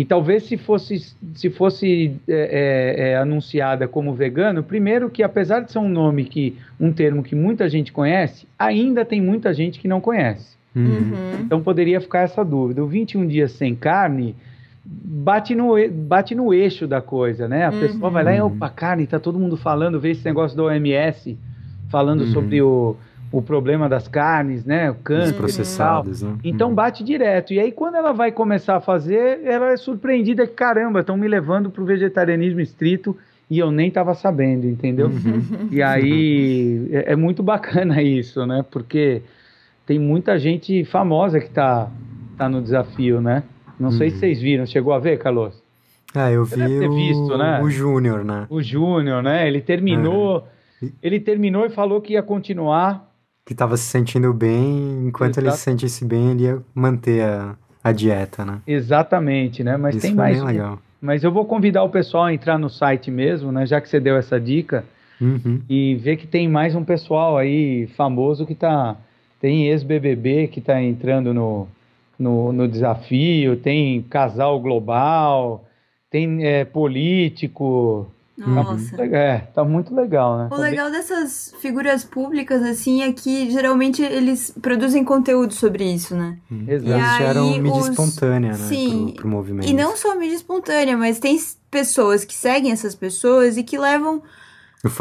[SPEAKER 3] E talvez se fosse, se fosse é, é, é, anunciada como vegano, primeiro que apesar de ser um nome que um termo que muita gente conhece, ainda tem muita gente que não conhece. Uhum. uhum. Então poderia ficar essa dúvida. O 21 dias sem carne bate no, bate no eixo da coisa, né? A uhum. pessoa vai lá e, opa, carne, tá todo mundo falando, vê esse negócio do OMS falando uhum. sobre o o problema das carnes, né? O câncer. processados, né? Então uhum. bate direto. E aí, quando ela vai começar a fazer, ela é surpreendida que, caramba, estão me levando para o vegetarianismo estrito e eu nem estava sabendo, entendeu? Uhum. E aí é, é, muito bacana isso, né? Porque tem muita gente famosa que está tá no desafio, né? Não uhum. sei se uhum. vocês viram. Chegou a ver, Carlos?
[SPEAKER 2] Ah, eu vi o, visto, né? o Júnior, né?
[SPEAKER 3] O Júnior, né? Ele terminou... É. Ele terminou e falou que ia continuar
[SPEAKER 2] que estava se sentindo bem, enquanto Exato. ele se sentisse bem, ele ia manter a, a dieta, né?
[SPEAKER 3] Exatamente, né? Mas Isso tem mais. Bem legal. Mas eu vou convidar o pessoal a entrar no site mesmo, né? Já que você deu essa dica. Uhum. E ver que tem mais um pessoal aí famoso que tá. Tem ex-BBB que tá entrando no, no, no, desafio, tem casal global, tem é, político,
[SPEAKER 1] nossa.
[SPEAKER 3] Tá, é, tá muito legal, né?
[SPEAKER 1] O tá legal bem... dessas figuras públicas, assim, é que geralmente eles produzem conteúdo sobre isso, né?
[SPEAKER 2] Hum. Exato. Eles geram mídia os... espontânea, né?
[SPEAKER 1] Sim.
[SPEAKER 2] Pro, pro movimento.
[SPEAKER 1] E não só mídia espontânea, mas tem pessoas que seguem essas pessoas e que levam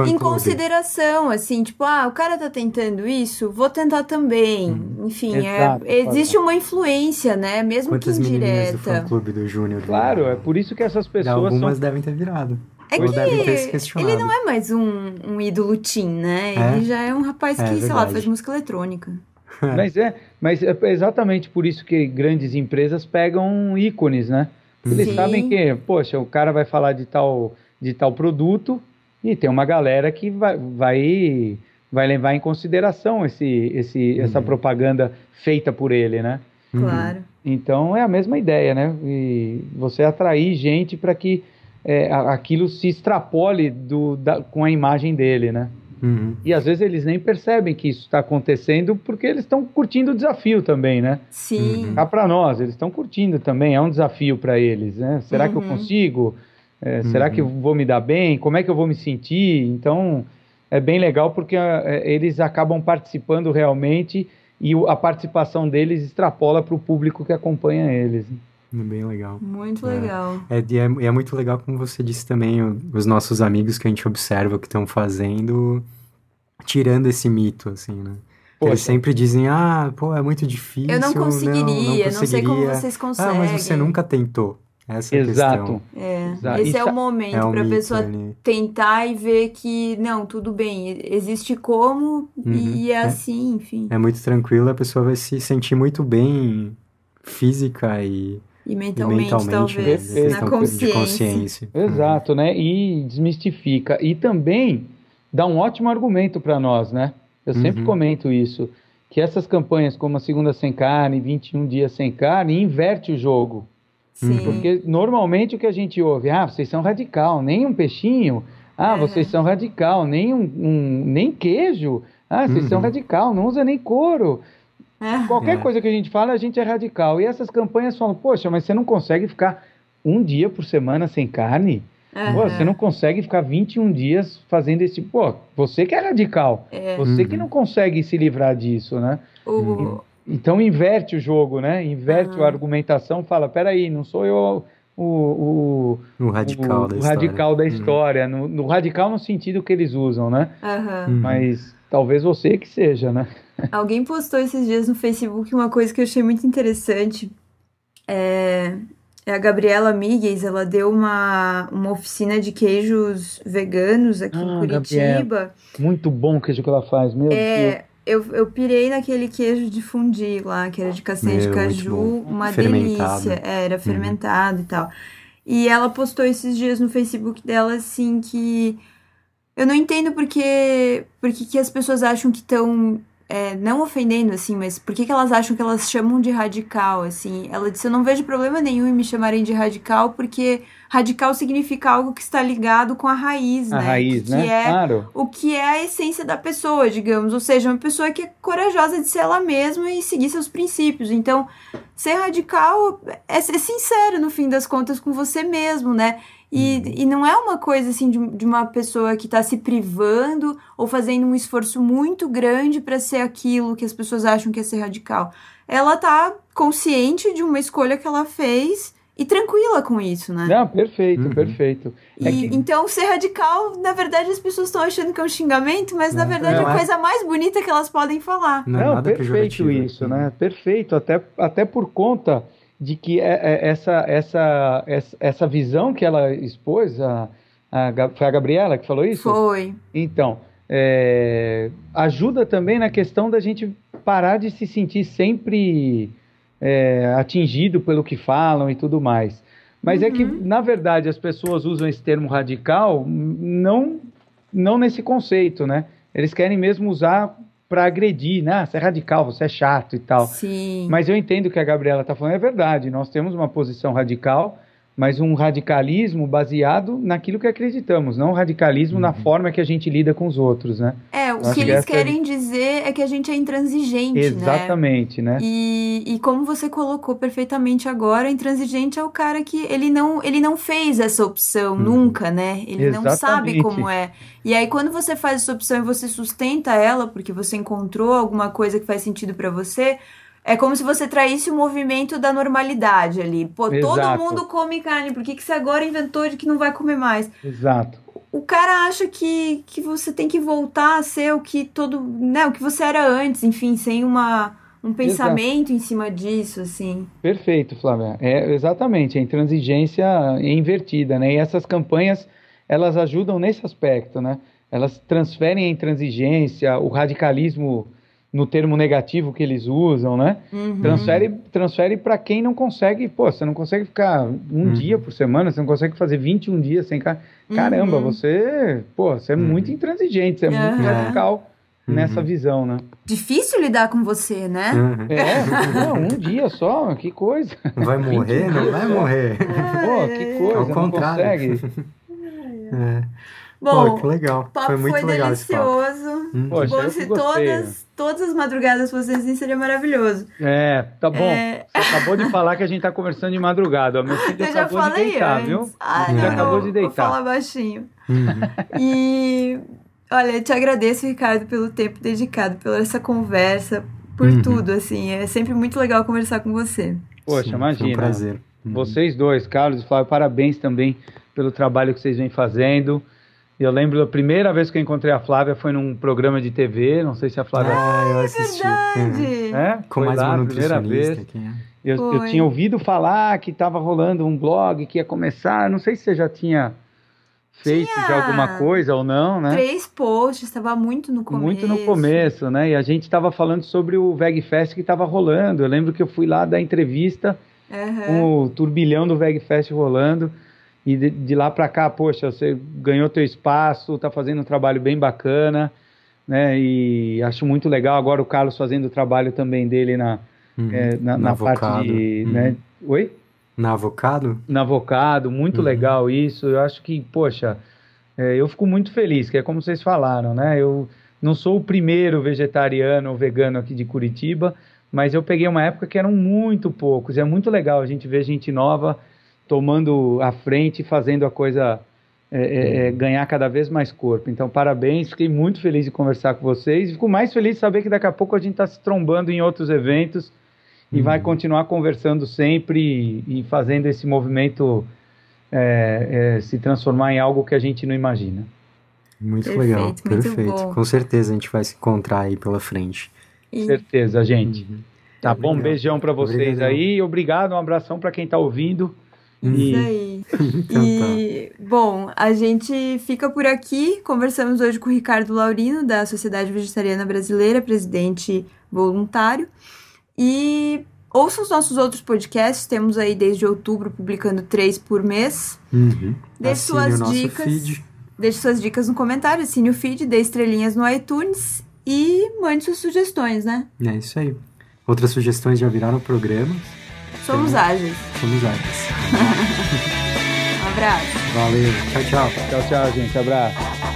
[SPEAKER 1] em consideração, assim, tipo, ah, o cara tá tentando isso, vou tentar também. Hum. Enfim, é, Exato, é, existe uma influência, né? Mesmo
[SPEAKER 2] Quantas
[SPEAKER 1] que indireta.
[SPEAKER 2] do fã clube do Júnior?
[SPEAKER 3] Claro, é por isso que essas pessoas.
[SPEAKER 2] Algumas
[SPEAKER 3] são...
[SPEAKER 2] devem ter virado.
[SPEAKER 1] É que ele não é mais um, um ídolo teen, né? É? Ele já é um rapaz é, que, sei lá, faz música eletrônica.
[SPEAKER 3] mas é, mas é exatamente por isso que grandes empresas pegam ícones, né? Eles Sim. sabem que, poxa, o cara vai falar de tal, de tal produto e tem uma galera que vai, vai, vai levar em consideração esse, esse, uhum. essa propaganda feita por ele, né?
[SPEAKER 1] Claro.
[SPEAKER 3] Então é a mesma ideia, né? E você atrair gente para que é, aquilo se extrapole do, da, com a imagem dele, né? Uhum. E às vezes eles nem percebem que isso está acontecendo porque eles estão curtindo o desafio também, né?
[SPEAKER 1] Sim.
[SPEAKER 3] Uhum. Para nós, eles estão curtindo também, é um desafio para eles, né? Será uhum. que eu uhum. consigo? É, será que eu vou me dar bem? Como é que eu vou me sentir? Então é bem legal porque é, eles acabam participando realmente e a participação deles extrapola para o público que acompanha eles.
[SPEAKER 2] Bem legal.
[SPEAKER 1] Muito legal.
[SPEAKER 2] É, é, é, muito legal, como você disse também, os nossos amigos que a gente observa que estão fazendo, tirando esse mito, assim, né? Poxa. Eles sempre dizem, ah, pô, é muito difícil.
[SPEAKER 1] Eu não conseguiria, não, não, conseguiria. não sei como vocês conseguem.
[SPEAKER 2] Ah, mas você nunca tentou. Essa é
[SPEAKER 3] Exato.
[SPEAKER 2] a questão.
[SPEAKER 1] É. Exato. Esse é o momento é um para a pessoa ali. tentar e ver que, não, tudo bem, existe como uhum. e é, é assim, enfim.
[SPEAKER 2] É muito tranquilo, a pessoa vai se sentir muito bem física e
[SPEAKER 1] e mentalmente, e mentalmente talvez, né? na consciência. Consciência.
[SPEAKER 3] Exato, né? E desmistifica. E também dá um ótimo argumento para nós, né? Eu sempre uhum. comento isso, que essas campanhas como a Segunda Sem Carne, 21 Dias Sem Carne, inverte o jogo.
[SPEAKER 1] Sim.
[SPEAKER 3] Porque normalmente o que a gente ouve, ah, vocês são radical, nem um peixinho, ah, uhum. vocês são radical, nem um, um nem queijo, ah, vocês uhum. são radical, não usa nem couro. É. Qualquer é. coisa que a gente fala, a gente é radical. E essas campanhas falam, poxa, mas você não consegue ficar um dia por semana sem carne? Uhum. Pô, você não consegue ficar 21 dias fazendo esse. Pô, você que é radical. É. Você uhum. que não consegue se livrar disso, né? Uhum. Então inverte o jogo, né? Inverte a argumentação, fala, peraí, não sou eu o, o,
[SPEAKER 2] o radical
[SPEAKER 3] o,
[SPEAKER 2] da
[SPEAKER 3] o
[SPEAKER 2] história.
[SPEAKER 3] radical da uhum. história. No, no, radical no sentido que eles usam, né? Mas talvez você que seja, né?
[SPEAKER 1] Alguém postou esses dias no Facebook uma coisa que eu achei muito interessante. É, é a Gabriela Migues, ela deu uma, uma oficina de queijos veganos aqui ah, em Curitiba. Gabriela.
[SPEAKER 3] Muito bom o queijo que ela faz, meu
[SPEAKER 1] é, Eu, eu pirei naquele queijo de fundi lá, que era de castanha de caju, uma delícia. É, era uhum. fermentado uhum. e tal. E ela postou esses dias no Facebook dela assim que eu não entendo porque porque que as pessoas acham que estão é, não ofendendo, assim, mas por que, que elas acham que elas chamam de radical, assim? Ela disse, eu não vejo problema nenhum em me chamarem de radical, porque radical significa algo que está ligado com a raiz,
[SPEAKER 3] a
[SPEAKER 1] né?
[SPEAKER 3] raiz,
[SPEAKER 1] que
[SPEAKER 3] né?
[SPEAKER 1] é
[SPEAKER 3] claro.
[SPEAKER 1] O que é a essência da pessoa, digamos. Ou seja, uma pessoa que é corajosa de ser ela mesma e seguir seus princípios. Então, ser radical é ser sincero, no fim das contas, com você mesmo, né? E, uhum. e não é uma coisa assim de, de uma pessoa que está se privando ou fazendo um esforço muito grande para ser aquilo que as pessoas acham que é ser radical. Ela tá consciente de uma escolha que ela fez e tranquila com isso, né?
[SPEAKER 3] Não, perfeito, uhum. perfeito.
[SPEAKER 1] É que... Então, ser radical, na verdade, as pessoas estão achando que é um xingamento, mas não, na verdade é a coisa mais bonita que elas podem falar.
[SPEAKER 3] Não, é não perfeito isso, né? Perfeito, até, até por conta de que é, é, essa, essa, essa visão que ela expôs, a, a, foi a Gabriela que falou isso?
[SPEAKER 1] Foi.
[SPEAKER 3] Então, é, ajuda também na questão da gente parar de se sentir sempre é, atingido pelo que falam e tudo mais. Mas uhum. é que, uhum. na verdade, as pessoas usam esse termo radical não, não nesse conceito, né? Eles querem mesmo usar para agredir, né? Ah, você é radical, você é chato e tal.
[SPEAKER 1] Sim.
[SPEAKER 3] Mas eu entendo que a Gabriela está falando, é verdade, nós temos uma posição radical, mas um radicalismo baseado naquilo que acreditamos, não um radicalismo uhum. na forma que a gente lida com os outros, né?
[SPEAKER 1] É, o que eles querem é... dizer é que a gente é intransigente,
[SPEAKER 3] Exatamente,
[SPEAKER 1] né?
[SPEAKER 3] né?
[SPEAKER 1] E, e como você colocou perfeitamente agora, intransigente é o cara que ele não, ele não fez essa opção uhum. nunca, né? Ele Exatamente. não sabe como é. E aí quando você faz essa opção e você sustenta ela, porque você encontrou alguma coisa que faz sentido para você, é como se você traísse o movimento da normalidade ali. Pô, Exato. todo mundo come carne, por que, que você agora inventou de que não vai comer mais?
[SPEAKER 3] Exato.
[SPEAKER 1] O cara acha que, que você tem que voltar a ser o que todo. Né, o que você era antes, enfim, sem uma, um pensamento Exato. em cima disso, assim.
[SPEAKER 3] Perfeito, Flávia. É, exatamente, a intransigência é invertida, né? E essas campanhas, elas ajudam nesse aspecto, né? Elas transferem a intransigência, o radicalismo no termo negativo que eles usam, né? Uhum. Transfere, transfere para quem não consegue, pô, você não consegue ficar um uhum. dia por semana, você não consegue fazer 21 dias sem car... Caramba, uhum. você, pô, você é uhum. muito intransigente, você é muito radical uhum. nessa visão, né?
[SPEAKER 1] Difícil lidar com você, né?
[SPEAKER 3] Uhum. É, não, um dia só, que coisa.
[SPEAKER 2] Vai morrer? Não vai morrer.
[SPEAKER 3] Pô, que coisa, Ao não contrário. consegue.
[SPEAKER 2] é. Bom, Pô, que legal.
[SPEAKER 1] O papo foi muito foi legal delicioso. Hum. Poxa, bom, se todas, todas as madrugadas fossem assim, seria maravilhoso.
[SPEAKER 3] É, tá bom. É... Você acabou de falar que a gente tá conversando de madrugada. Meu filho Eu acabou de deitar, antes. viu?
[SPEAKER 1] Ah, já acabou de deitar. Vou falar baixinho. Uhum. E olha, eu te agradeço, Ricardo, pelo tempo dedicado, pela essa conversa, por uhum. tudo, assim. É sempre muito legal conversar com você.
[SPEAKER 3] Poxa,
[SPEAKER 2] Sim,
[SPEAKER 3] imagina.
[SPEAKER 2] um prazer.
[SPEAKER 3] Uhum. Vocês dois, Carlos e Flávio, parabéns também pelo trabalho que vocês vêm fazendo. Eu lembro a primeira vez que eu encontrei a Flávia foi num programa de TV, não sei se a Flávia.
[SPEAKER 1] Ah, eu assisti.
[SPEAKER 3] É, é?
[SPEAKER 2] Com foi mais lá, uma primeira vez. É.
[SPEAKER 3] eu, eu, tinha ouvido falar que estava rolando um blog que ia começar. Não sei se você já tinha feito tinha já alguma coisa ou não, né?
[SPEAKER 1] Três posts, estava muito no começo.
[SPEAKER 3] Muito no começo, né? E a gente estava falando sobre o VegFest que estava rolando. Eu lembro que eu fui lá dar entrevista uhum. com o turbilhão do VegFest rolando. E de, de lá para cá, poxa, você ganhou teu espaço, está fazendo um trabalho bem bacana, né? E acho muito legal agora o Carlos fazendo o trabalho também dele na, uhum. é, na, na, parte de. Uhum. Né? Oi?
[SPEAKER 2] Na Avocado?
[SPEAKER 3] Na Avocado, muito uhum. legal isso. Eu acho que, poxa, é, eu fico muito feliz, que é como vocês falaram, né? Eu não sou o primeiro vegetariano ou vegano aqui de Curitiba, mas eu peguei uma época que eram muito poucos. É muito legal a gente ver gente nova tomando a frente e fazendo a coisa é, é, é, ganhar cada vez mais corpo. Então, parabéns, fiquei muito feliz de conversar com vocês. Fico mais feliz de saber que daqui a pouco a gente está se trombando em outros eventos e vai uhum. continuar conversando sempre e, e fazendo esse movimento é, é, se transformar em algo que a gente não imagina.
[SPEAKER 2] Muito perfeito, legal, muito perfeito. Bom. Com certeza a gente vai se encontrar aí pela frente.
[SPEAKER 3] E... Certeza, gente. Uhum. Tá bom, um beijão para vocês Obrigado. aí. Obrigado, um abração para quem está ouvindo.
[SPEAKER 1] Isso aí. então, e, tá. bom, a gente fica por aqui. Conversamos hoje com o Ricardo Laurino, da Sociedade Vegetariana Brasileira, presidente voluntário. E ouça os nossos outros podcasts. Temos aí desde outubro publicando três por mês.
[SPEAKER 2] Uhum.
[SPEAKER 1] Deixe suas dicas. Feed. Deixe suas dicas no comentário, assine o feed, dê estrelinhas no iTunes. E mande suas sugestões, né?
[SPEAKER 2] É isso aí. Outras sugestões já viraram programas.
[SPEAKER 1] Somos então, ágeis.
[SPEAKER 2] Somos ágeis.
[SPEAKER 1] um abraço.
[SPEAKER 2] Valeu. Tchau, tchau.
[SPEAKER 3] Tchau, tchau, gente. Abraço.